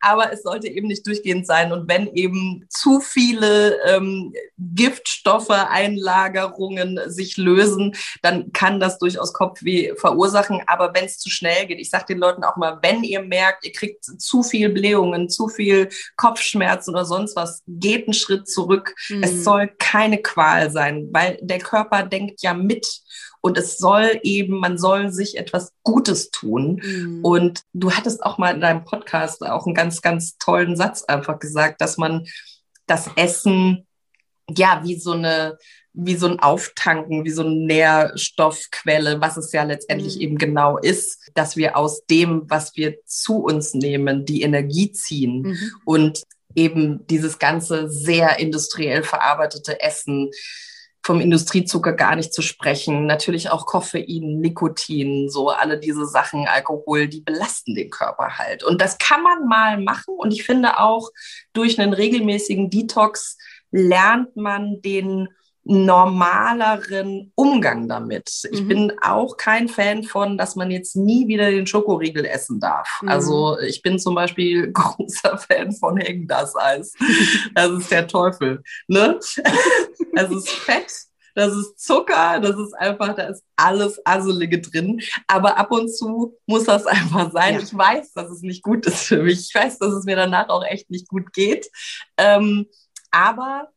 aber, es sollte eben nicht durchgehend sein. Und wenn eben zu viele ähm, Giftstoffe, Einlagerungen sich lösen, dann kann das durchaus Kopfweh verursachen. Aber wenn es zu schnell geht, ich sage den Leuten auch mal, wenn ihr merkt, ihr kriegt zu viel Blähungen, zu viel Kopfschmerzen oder sonst was, geht einen Schritt zurück. Mhm. Es soll keine Qual sein, weil der Körper denkt ja mit. Und es soll eben, man soll sich etwas Gutes tun. Mhm. Und du hattest auch mal in deinem Podcast auch einen ganz, ganz tollen Satz einfach gesagt, dass man das Essen ja wie so eine wie so ein Auftanken, wie so eine Nährstoffquelle, was es ja letztendlich mhm. eben genau ist, dass wir aus dem, was wir zu uns nehmen, die Energie ziehen mhm. und eben dieses ganze sehr industriell verarbeitete Essen vom Industriezucker gar nicht zu sprechen. Natürlich auch Koffein, Nikotin, so alle diese Sachen, Alkohol, die belasten den Körper halt. Und das kann man mal machen. Und ich finde auch durch einen regelmäßigen Detox lernt man den normaleren Umgang damit. Ich mhm. bin auch kein Fan von, dass man jetzt nie wieder den Schokoriegel essen darf. Mhm. Also ich bin zum Beispiel [LAUGHS] großer Fan von Hängendas-Eis. Das ist der Teufel. Ne? [LAUGHS] Das ist Fett, das ist Zucker, das ist einfach, da ist alles Asselige drin. Aber ab und zu muss das einfach sein. Ja. Ich weiß, dass es nicht gut ist für mich. Ich weiß, dass es mir danach auch echt nicht gut geht. Ähm, aber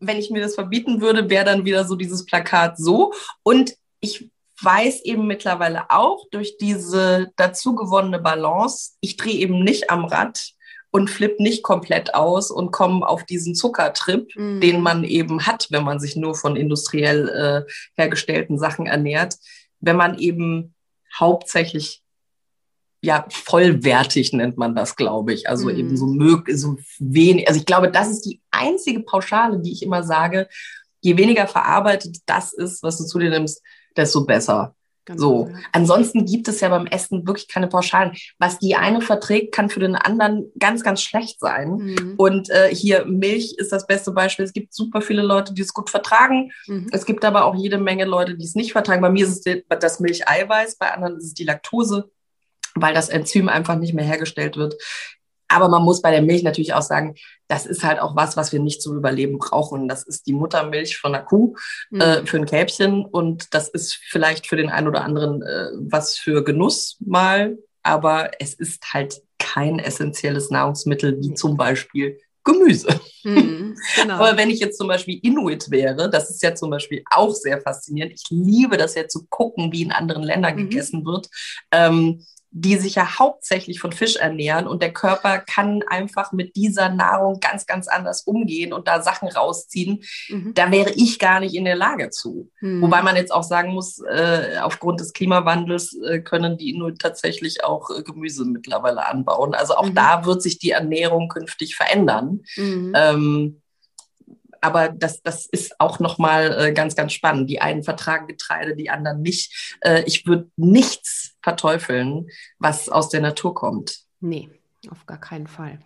wenn ich mir das verbieten würde, wäre dann wieder so dieses Plakat so. Und ich weiß eben mittlerweile auch durch diese dazu gewonnene Balance, ich drehe eben nicht am Rad und flipp nicht komplett aus und komme auf diesen Zuckertrip, mhm. den man eben hat, wenn man sich nur von industriell äh, hergestellten Sachen ernährt. Wenn man eben hauptsächlich ja, vollwertig nennt man das, glaube ich. Also mhm. eben so möglich, so wenig. Also ich glaube, das ist die einzige Pauschale, die ich immer sage. Je weniger verarbeitet das ist, was du zu dir nimmst, desto besser. Ganz so. Ja. Ansonsten gibt es ja beim Essen wirklich keine Pauschalen. Was die eine verträgt, kann für den anderen ganz, ganz schlecht sein. Mhm. Und äh, hier Milch ist das beste Beispiel. Es gibt super viele Leute, die es gut vertragen. Mhm. Es gibt aber auch jede Menge Leute, die es nicht vertragen. Bei mir ist es das Milcheiweiß, bei anderen ist es die Laktose weil das Enzym einfach nicht mehr hergestellt wird. Aber man muss bei der Milch natürlich auch sagen, das ist halt auch was, was wir nicht zum Überleben brauchen. Das ist die Muttermilch von der Kuh mhm. äh, für ein Kälbchen und das ist vielleicht für den einen oder anderen äh, was für Genuss mal, aber es ist halt kein essentielles Nahrungsmittel wie zum Beispiel Gemüse. Mhm, [LAUGHS] genau. Aber wenn ich jetzt zum Beispiel Inuit wäre, das ist ja zum Beispiel auch sehr faszinierend. Ich liebe das ja zu gucken, wie in anderen Ländern mhm. gegessen wird. Ähm, die sich ja hauptsächlich von Fisch ernähren und der Körper kann einfach mit dieser Nahrung ganz, ganz anders umgehen und da Sachen rausziehen. Mhm. Da wäre ich gar nicht in der Lage zu. Mhm. Wobei man jetzt auch sagen muss, äh, aufgrund des Klimawandels äh, können die nur tatsächlich auch äh, Gemüse mittlerweile anbauen. Also auch mhm. da wird sich die Ernährung künftig verändern. Mhm. Ähm, aber das, das ist auch nochmal äh, ganz, ganz spannend. Die einen vertragen Getreide, die anderen nicht. Äh, ich würde nichts verteufeln, was aus der Natur kommt. Nee, auf gar keinen Fall.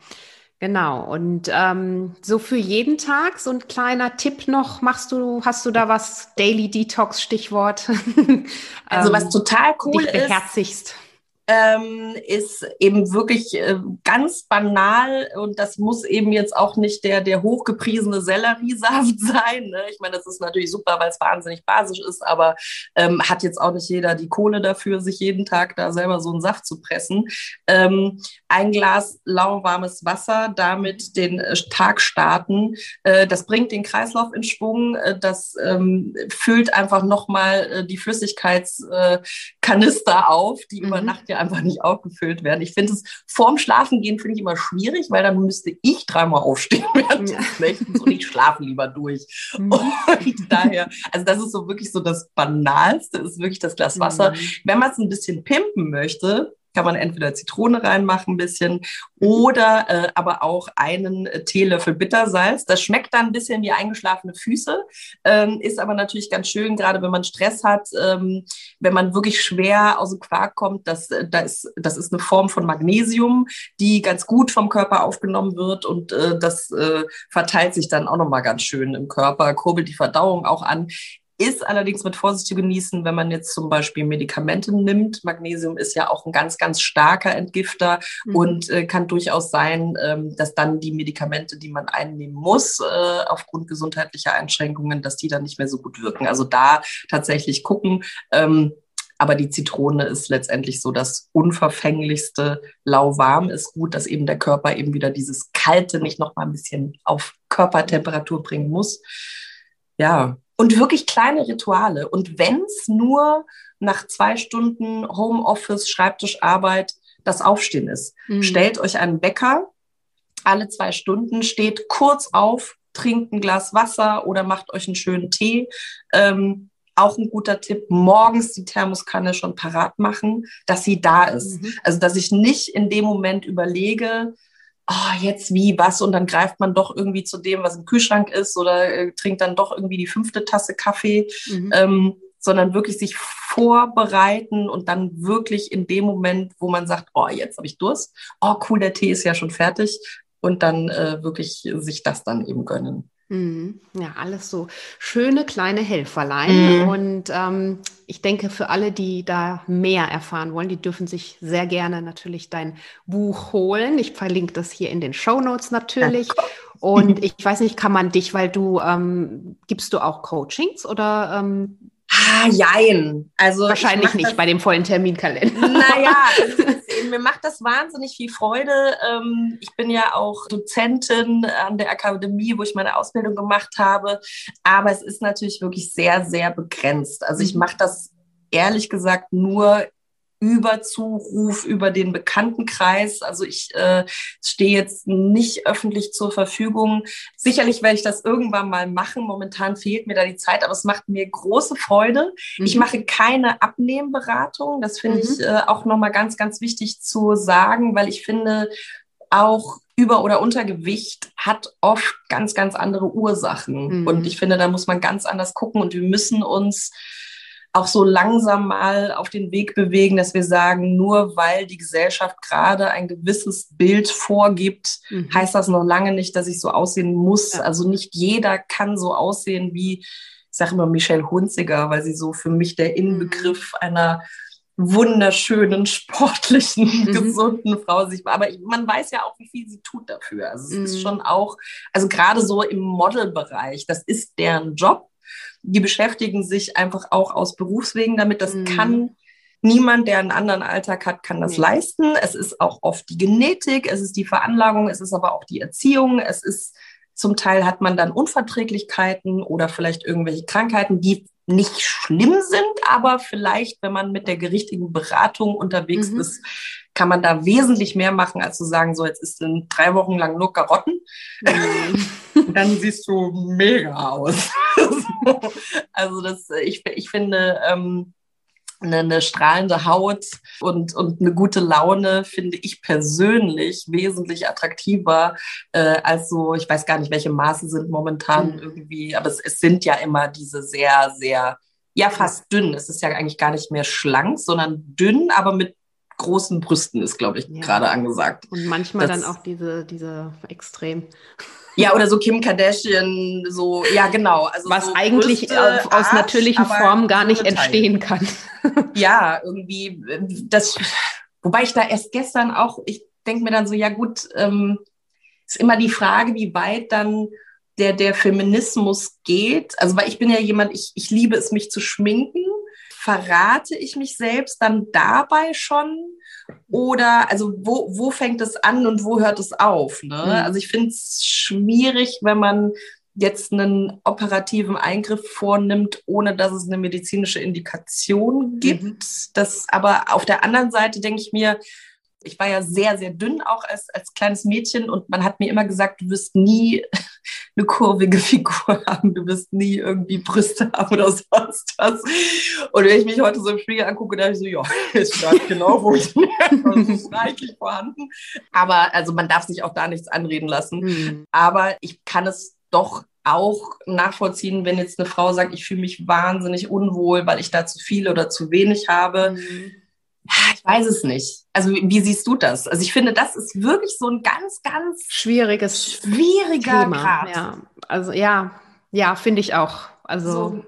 Genau. Und ähm, so für jeden Tag so ein kleiner Tipp noch. Machst du, hast du da was Daily Detox Stichwort? [LAUGHS] also was ähm, total cool dich beherzigst. ist ähm, ist eben wirklich äh, ganz banal und das muss eben jetzt auch nicht der, der hochgepriesene Selleriesaft [LAUGHS] sein. Ne? Ich meine, das ist natürlich super, weil es wahnsinnig basisch ist, aber ähm, hat jetzt auch nicht jeder die Kohle dafür, sich jeden Tag da selber so einen Saft zu pressen. Ähm, ein Glas lauwarmes Wasser, damit den äh, Tag starten, äh, das bringt den Kreislauf in Schwung, äh, das ähm, füllt einfach nochmal äh, die Flüssigkeitskanister auf, die mhm. über Nacht ja ja einfach nicht aufgefüllt werden. Ich finde es vorm Schlafengehen finde ich immer schwierig, weil dann müsste ich dreimal aufstehen [LAUGHS] während ja. des Nächtens und ich schlafe lieber durch. Mhm. Und daher, also das ist so wirklich so das Banalste, ist wirklich das Glas Wasser. Mhm. Wenn man es ein bisschen pimpen möchte, kann man entweder Zitrone reinmachen ein bisschen oder äh, aber auch einen Teelöffel Bittersalz. Das schmeckt dann ein bisschen wie eingeschlafene Füße, ähm, ist aber natürlich ganz schön, gerade wenn man Stress hat, ähm, wenn man wirklich schwer aus dem Quark kommt. Das, äh, das, das ist eine Form von Magnesium, die ganz gut vom Körper aufgenommen wird und äh, das äh, verteilt sich dann auch nochmal ganz schön im Körper, kurbelt die Verdauung auch an. Ist allerdings mit Vorsicht zu genießen, wenn man jetzt zum Beispiel Medikamente nimmt. Magnesium ist ja auch ein ganz, ganz starker Entgifter mhm. und äh, kann durchaus sein, ähm, dass dann die Medikamente, die man einnehmen muss, äh, aufgrund gesundheitlicher Einschränkungen, dass die dann nicht mehr so gut wirken. Also da tatsächlich gucken. Ähm, aber die Zitrone ist letztendlich so das unverfänglichste. Lauwarm ist gut, dass eben der Körper eben wieder dieses Kalte nicht noch mal ein bisschen auf Körpertemperatur bringen muss. Ja, und wirklich kleine Rituale. Und wenn es nur nach zwei Stunden Homeoffice, Schreibtischarbeit das Aufstehen ist. Mhm. Stellt euch einen Wecker, alle zwei Stunden, steht kurz auf, trinkt ein Glas Wasser oder macht euch einen schönen Tee. Ähm, auch ein guter Tipp, morgens die Thermoskanne schon parat machen, dass sie da ist. Mhm. Also, dass ich nicht in dem Moment überlege, oh, jetzt wie, was, und dann greift man doch irgendwie zu dem, was im Kühlschrank ist oder äh, trinkt dann doch irgendwie die fünfte Tasse Kaffee, mhm. ähm, sondern wirklich sich vorbereiten und dann wirklich in dem Moment, wo man sagt, oh, jetzt habe ich Durst, oh, cool, der Tee ist ja schon fertig und dann äh, wirklich sich das dann eben gönnen. Mhm. Ja, alles so schöne kleine Helferlein. Mhm. Und ähm, ich denke, für alle, die da mehr erfahren wollen, die dürfen sich sehr gerne natürlich dein Buch holen. Ich verlinke das hier in den Show Notes natürlich. Ja, Und ich weiß nicht, kann man dich, weil du ähm, gibst du auch Coachings oder ähm, Ah, jein. Also Wahrscheinlich nicht das, bei dem vollen Terminkalender. Naja, [LAUGHS] mir macht das wahnsinnig viel Freude. Ähm, ich bin ja auch Dozentin an der Akademie, wo ich meine Ausbildung gemacht habe. Aber es ist natürlich wirklich sehr, sehr begrenzt. Also ich mhm. mache das ehrlich gesagt nur über Zuruf, über den Bekanntenkreis. Also ich äh, stehe jetzt nicht öffentlich zur Verfügung. Sicherlich werde ich das irgendwann mal machen. Momentan fehlt mir da die Zeit, aber es macht mir große Freude. Mhm. Ich mache keine Abnehmberatung. Das finde mhm. ich äh, auch nochmal ganz, ganz wichtig zu sagen, weil ich finde, auch über- oder Untergewicht hat oft ganz, ganz andere Ursachen. Mhm. Und ich finde, da muss man ganz anders gucken und wir müssen uns auch so langsam mal auf den Weg bewegen, dass wir sagen, nur weil die Gesellschaft gerade ein gewisses Bild vorgibt, mhm. heißt das noch lange nicht, dass ich so aussehen muss. Ja. Also nicht jeder kann so aussehen wie, ich sage immer Michelle Hunziger, weil sie so für mich der Inbegriff mhm. einer wunderschönen, sportlichen, mhm. gesunden Frau sich Aber man weiß ja auch, wie viel sie tut dafür. Also es mhm. ist schon auch, also gerade so im Modelbereich, das ist deren Job die beschäftigen sich einfach auch aus Berufswegen damit. Das mhm. kann niemand, der einen anderen Alltag hat, kann das nee. leisten. Es ist auch oft die Genetik, es ist die Veranlagung, es ist aber auch die Erziehung, es ist zum Teil hat man dann Unverträglichkeiten oder vielleicht irgendwelche Krankheiten, die nicht schlimm sind, aber vielleicht, wenn man mit der gerichtigen Beratung unterwegs mhm. ist, kann man da wesentlich mehr machen, als zu sagen, so jetzt ist in drei Wochen lang nur Karotten. Mhm. [LAUGHS] dann siehst du mega aus. [LAUGHS] also das, ich, ich finde, ähm, eine, eine, strahlende Haut und, und eine gute Laune finde ich persönlich wesentlich attraktiver äh, als so, ich weiß gar nicht, welche Maße sind momentan mhm. irgendwie, aber es, es sind ja immer diese sehr, sehr, ja, fast dünn. Es ist ja eigentlich gar nicht mehr schlank, sondern dünn, aber mit großen Brüsten ist, glaube ich, ja. gerade angesagt. Und manchmal das, dann auch diese, diese extrem. [LAUGHS] Ja, oder so Kim Kardashian, so, ja, genau. Also Was so eigentlich Brüste, aus Arsch, natürlichen Formen gar nicht entstehen kann. [LAUGHS] ja, irgendwie, das, wobei ich da erst gestern auch, ich denke mir dann so, ja gut, ähm, ist immer die Frage, wie weit dann der, der Feminismus geht. Also, weil ich bin ja jemand, ich, ich liebe es, mich zu schminken verrate ich mich selbst dann dabei schon? Oder also wo, wo fängt es an und wo hört es auf? Ne? Mhm. Also ich finde es schwierig, wenn man jetzt einen operativen Eingriff vornimmt, ohne dass es eine medizinische Indikation gibt. Mhm. Das aber auf der anderen Seite denke ich mir, ich war ja sehr, sehr dünn auch als, als kleines Mädchen und man hat mir immer gesagt, du wirst nie [LAUGHS] eine kurvige Figur haben, du wirst nie irgendwie Brüste haben oder sonst was. Und wenn ich mich heute so im Spiegel angucke, dann ich so, ja, [LAUGHS] es steht genau wo ich bin. Das ist reichlich vorhanden. Aber also man darf sich auch da nichts anreden lassen. Mhm. Aber ich kann es doch auch nachvollziehen, wenn jetzt eine Frau sagt, ich fühle mich wahnsinnig unwohl, weil ich da zu viel oder zu wenig habe. Mhm ich weiß es nicht. Also wie siehst du das? Also ich finde, das ist wirklich so ein ganz, ganz schwieriges, schwieriger Thema. Grad. Ja, also ja, ja, finde ich auch. Also so,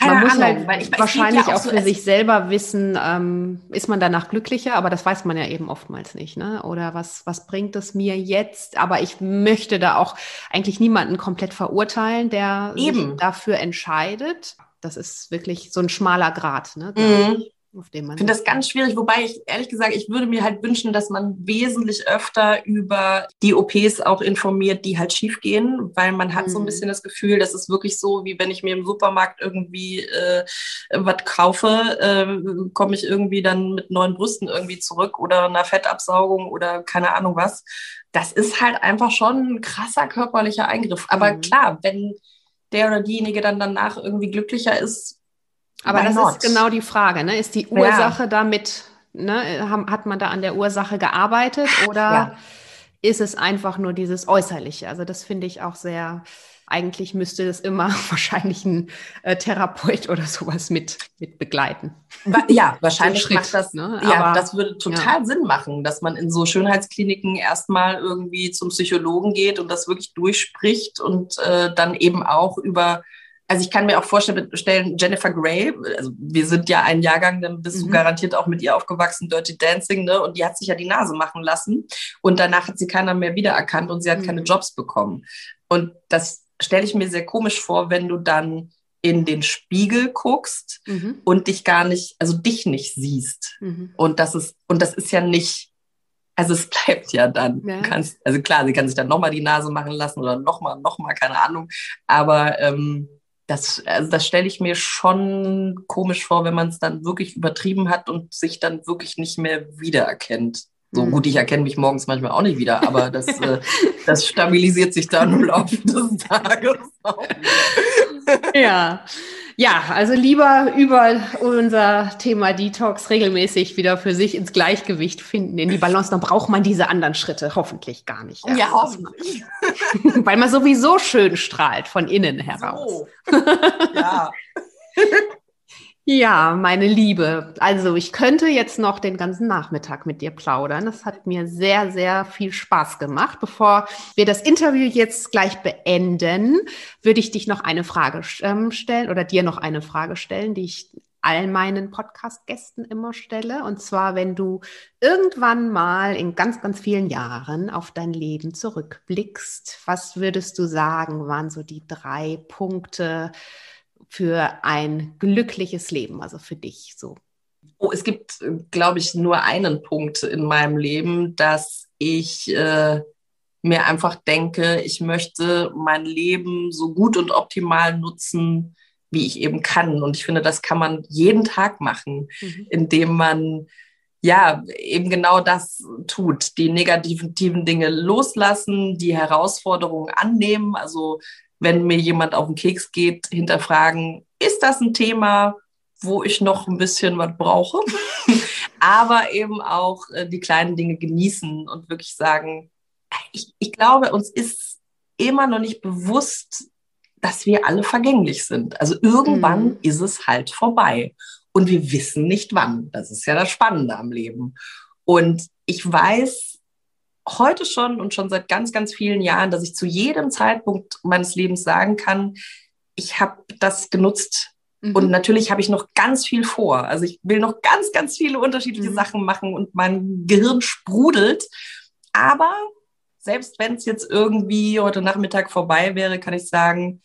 man muss Ahnung, halt ich, wahrscheinlich ja auch, auch so für sich selber wissen, ähm, ist man danach glücklicher, aber das weiß man ja eben oftmals nicht, ne? Oder was, was bringt es mir jetzt? Aber ich möchte da auch eigentlich niemanden komplett verurteilen, der eben. sich dafür entscheidet. Das ist wirklich so ein schmaler Grad, ne? Mhm auf dem man. Ich finde das ganz schwierig, wobei ich ehrlich gesagt, ich würde mir halt wünschen, dass man wesentlich öfter über die OPs auch informiert, die halt schief gehen, weil man hat mhm. so ein mhm. bisschen das Gefühl, das ist wirklich so, wie wenn ich mir im Supermarkt irgendwie äh, was kaufe, äh, komme ich irgendwie dann mit neuen Brüsten irgendwie zurück oder einer Fettabsaugung oder keine Ahnung was. Das ist halt einfach schon ein krasser körperlicher Eingriff. Aber mhm. klar, wenn der oder diejenige dann danach irgendwie glücklicher ist, aber Why das not? ist genau die Frage, ne? Ist die Ursache ja. damit, ne? hat man da an der Ursache gearbeitet oder ja. ist es einfach nur dieses Äußerliche? Also das finde ich auch sehr, eigentlich müsste es immer [LAUGHS] wahrscheinlich ein äh, Therapeut [LAUGHS] oder sowas mit, mit begleiten. Ja, [LAUGHS] wahrscheinlich Schritt, macht das, ne? ja, Aber, das würde total ja. Sinn machen, dass man in so Schönheitskliniken erstmal irgendwie zum Psychologen geht und das wirklich durchspricht und äh, dann eben auch über also ich kann mir auch vorstellen, Jennifer Grey, also wir sind ja ein Jahrgang, dann bist mhm. du garantiert auch mit ihr aufgewachsen, Dirty Dancing, ne? Und die hat sich ja die Nase machen lassen. Und danach hat sie keiner mehr wiedererkannt und sie hat mhm. keine Jobs bekommen. Und das stelle ich mir sehr komisch vor, wenn du dann in den Spiegel guckst mhm. und dich gar nicht, also dich nicht siehst. Mhm. Und das ist, und das ist ja nicht, also es [LAUGHS] bleibt ja dann. Ja. Du kannst, also klar, sie kann sich dann nochmal die Nase machen lassen oder nochmal, nochmal, keine Ahnung. Aber ähm, das, also das stelle ich mir schon komisch vor, wenn man es dann wirklich übertrieben hat und sich dann wirklich nicht mehr wiedererkennt. So mhm. gut, ich erkenne mich morgens manchmal auch nicht wieder, aber das, äh, das stabilisiert sich dann im Laufe des Tages auch. Ja. Ja, also lieber über unser Thema Detox regelmäßig wieder für sich ins Gleichgewicht finden, in die Balance, dann braucht man diese anderen Schritte hoffentlich gar nicht. Ja, hoffentlich. [LAUGHS] Weil man sowieso schön strahlt von innen heraus. So. Ja. [LAUGHS] Ja, meine Liebe. Also ich könnte jetzt noch den ganzen Nachmittag mit dir plaudern. Das hat mir sehr, sehr viel Spaß gemacht. Bevor wir das Interview jetzt gleich beenden, würde ich dich noch eine Frage ähm, stellen oder dir noch eine Frage stellen, die ich all meinen Podcast-Gästen immer stelle. Und zwar, wenn du irgendwann mal in ganz, ganz vielen Jahren auf dein Leben zurückblickst, was würdest du sagen, waren so die drei Punkte, für ein glückliches Leben, also für dich so? Oh, es gibt, glaube ich, nur einen Punkt in meinem Leben, dass ich äh, mir einfach denke, ich möchte mein Leben so gut und optimal nutzen, wie ich eben kann. Und ich finde, das kann man jeden Tag machen, mhm. indem man ja, eben genau das tut, die negativen Dinge loslassen, die Herausforderungen annehmen. Also wenn mir jemand auf den Keks geht, hinterfragen, ist das ein Thema, wo ich noch ein bisschen was brauche? [LAUGHS] Aber eben auch äh, die kleinen Dinge genießen und wirklich sagen, ich, ich glaube, uns ist immer noch nicht bewusst, dass wir alle vergänglich sind. Also irgendwann mhm. ist es halt vorbei und wir wissen nicht wann. Das ist ja das Spannende am Leben. Und ich weiß heute schon und schon seit ganz, ganz vielen Jahren, dass ich zu jedem Zeitpunkt meines Lebens sagen kann, ich habe das genutzt. Mhm. Und natürlich habe ich noch ganz viel vor. Also ich will noch ganz, ganz viele unterschiedliche mhm. Sachen machen und mein Gehirn sprudelt. Aber selbst wenn es jetzt irgendwie heute Nachmittag vorbei wäre, kann ich sagen,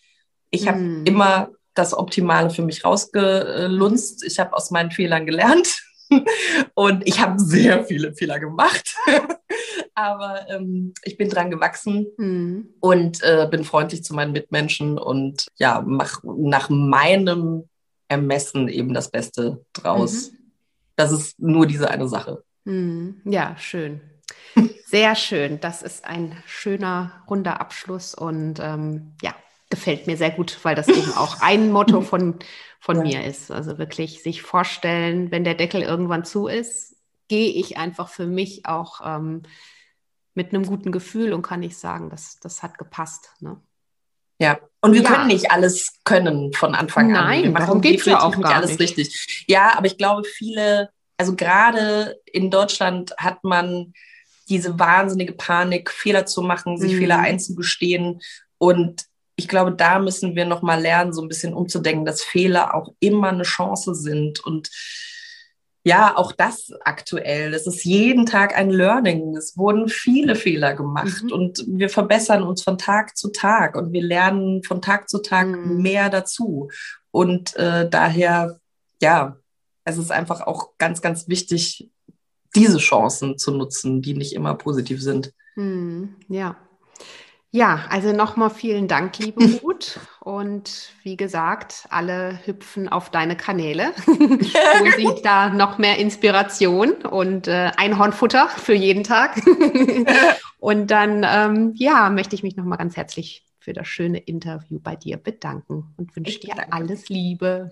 ich habe mhm. immer das Optimale für mich rausgelunzt. Ich habe aus meinen Fehlern gelernt [LAUGHS] und ich habe sehr viele Fehler gemacht. [LAUGHS] Aber ähm, ich bin dran gewachsen mhm. und äh, bin freundlich zu meinen Mitmenschen und ja, mache nach meinem Ermessen eben das Beste draus. Mhm. Das ist nur diese eine Sache. Mhm. Ja, schön. [LAUGHS] Sehr schön. Das ist ein schöner, runder Abschluss und ähm, ja, gefällt mir sehr gut, weil das [LAUGHS] eben auch ein Motto von, von ja. mir ist. Also wirklich sich vorstellen, wenn der Deckel irgendwann zu ist, gehe ich einfach für mich auch ähm, mit einem guten Gefühl und kann nicht sagen, das, das hat gepasst. Ne? Ja, und wir ja. können nicht alles können von Anfang an. Nein, warum geht ja auch nicht alles nicht. richtig. Ja, aber ich glaube, viele, also gerade in Deutschland hat man diese wahnsinnige Panik, Fehler zu machen, sich mhm. Fehler einzugestehen. Und ich glaube, da müssen wir noch mal lernen, so ein bisschen umzudenken, dass Fehler auch immer eine Chance sind und ja, auch das aktuell. Es ist jeden Tag ein Learning. Es wurden viele Fehler gemacht mhm. und wir verbessern uns von Tag zu Tag und wir lernen von Tag zu Tag mhm. mehr dazu. Und äh, daher, ja, es ist einfach auch ganz, ganz wichtig, diese Chancen zu nutzen, die nicht immer positiv sind. Mhm. Ja, ja, also nochmal vielen Dank, liebe [LAUGHS] Ruth. Und wie gesagt, alle hüpfen auf deine Kanäle. [LAUGHS] Wo sieht da noch mehr Inspiration und äh, Einhornfutter für jeden Tag. [LAUGHS] und dann, ähm, ja, möchte ich mich nochmal ganz herzlich für das schöne Interview bei dir bedanken und wünsche dir alles Liebe.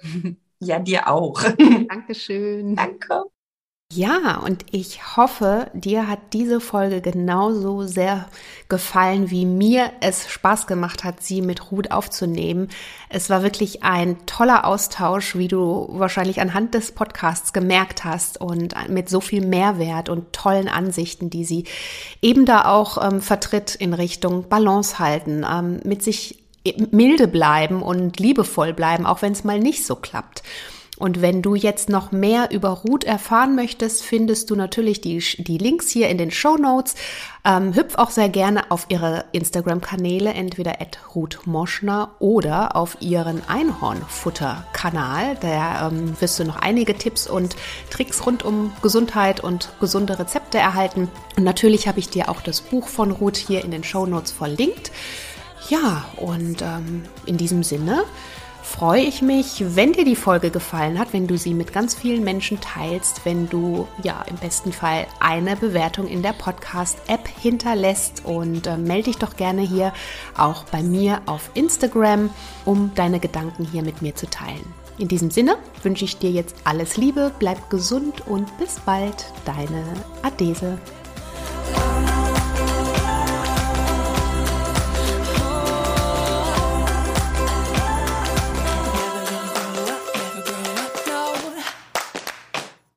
Ja, dir auch. Dankeschön. Danke. Ja, und ich hoffe, dir hat diese Folge genauso sehr gefallen, wie mir es Spaß gemacht hat, sie mit Ruth aufzunehmen. Es war wirklich ein toller Austausch, wie du wahrscheinlich anhand des Podcasts gemerkt hast und mit so viel Mehrwert und tollen Ansichten, die sie eben da auch ähm, vertritt in Richtung Balance halten, ähm, mit sich milde bleiben und liebevoll bleiben, auch wenn es mal nicht so klappt. Und wenn du jetzt noch mehr über Ruth erfahren möchtest, findest du natürlich die, die Links hier in den Show Notes. Ähm, hüpf auch sehr gerne auf ihre Instagram-Kanäle, entweder at Ruth Moschner oder auf ihren Einhornfutter-Kanal. Da ähm, wirst du noch einige Tipps und Tricks rund um Gesundheit und gesunde Rezepte erhalten. Und natürlich habe ich dir auch das Buch von Ruth hier in den Show Notes verlinkt. Ja, und ähm, in diesem Sinne freue ich mich, wenn dir die Folge gefallen hat, wenn du sie mit ganz vielen Menschen teilst, wenn du ja im besten Fall eine Bewertung in der Podcast-App hinterlässt und äh, melde dich doch gerne hier auch bei mir auf Instagram, um deine Gedanken hier mit mir zu teilen. In diesem Sinne wünsche ich dir jetzt alles Liebe, bleib gesund und bis bald, deine Adese.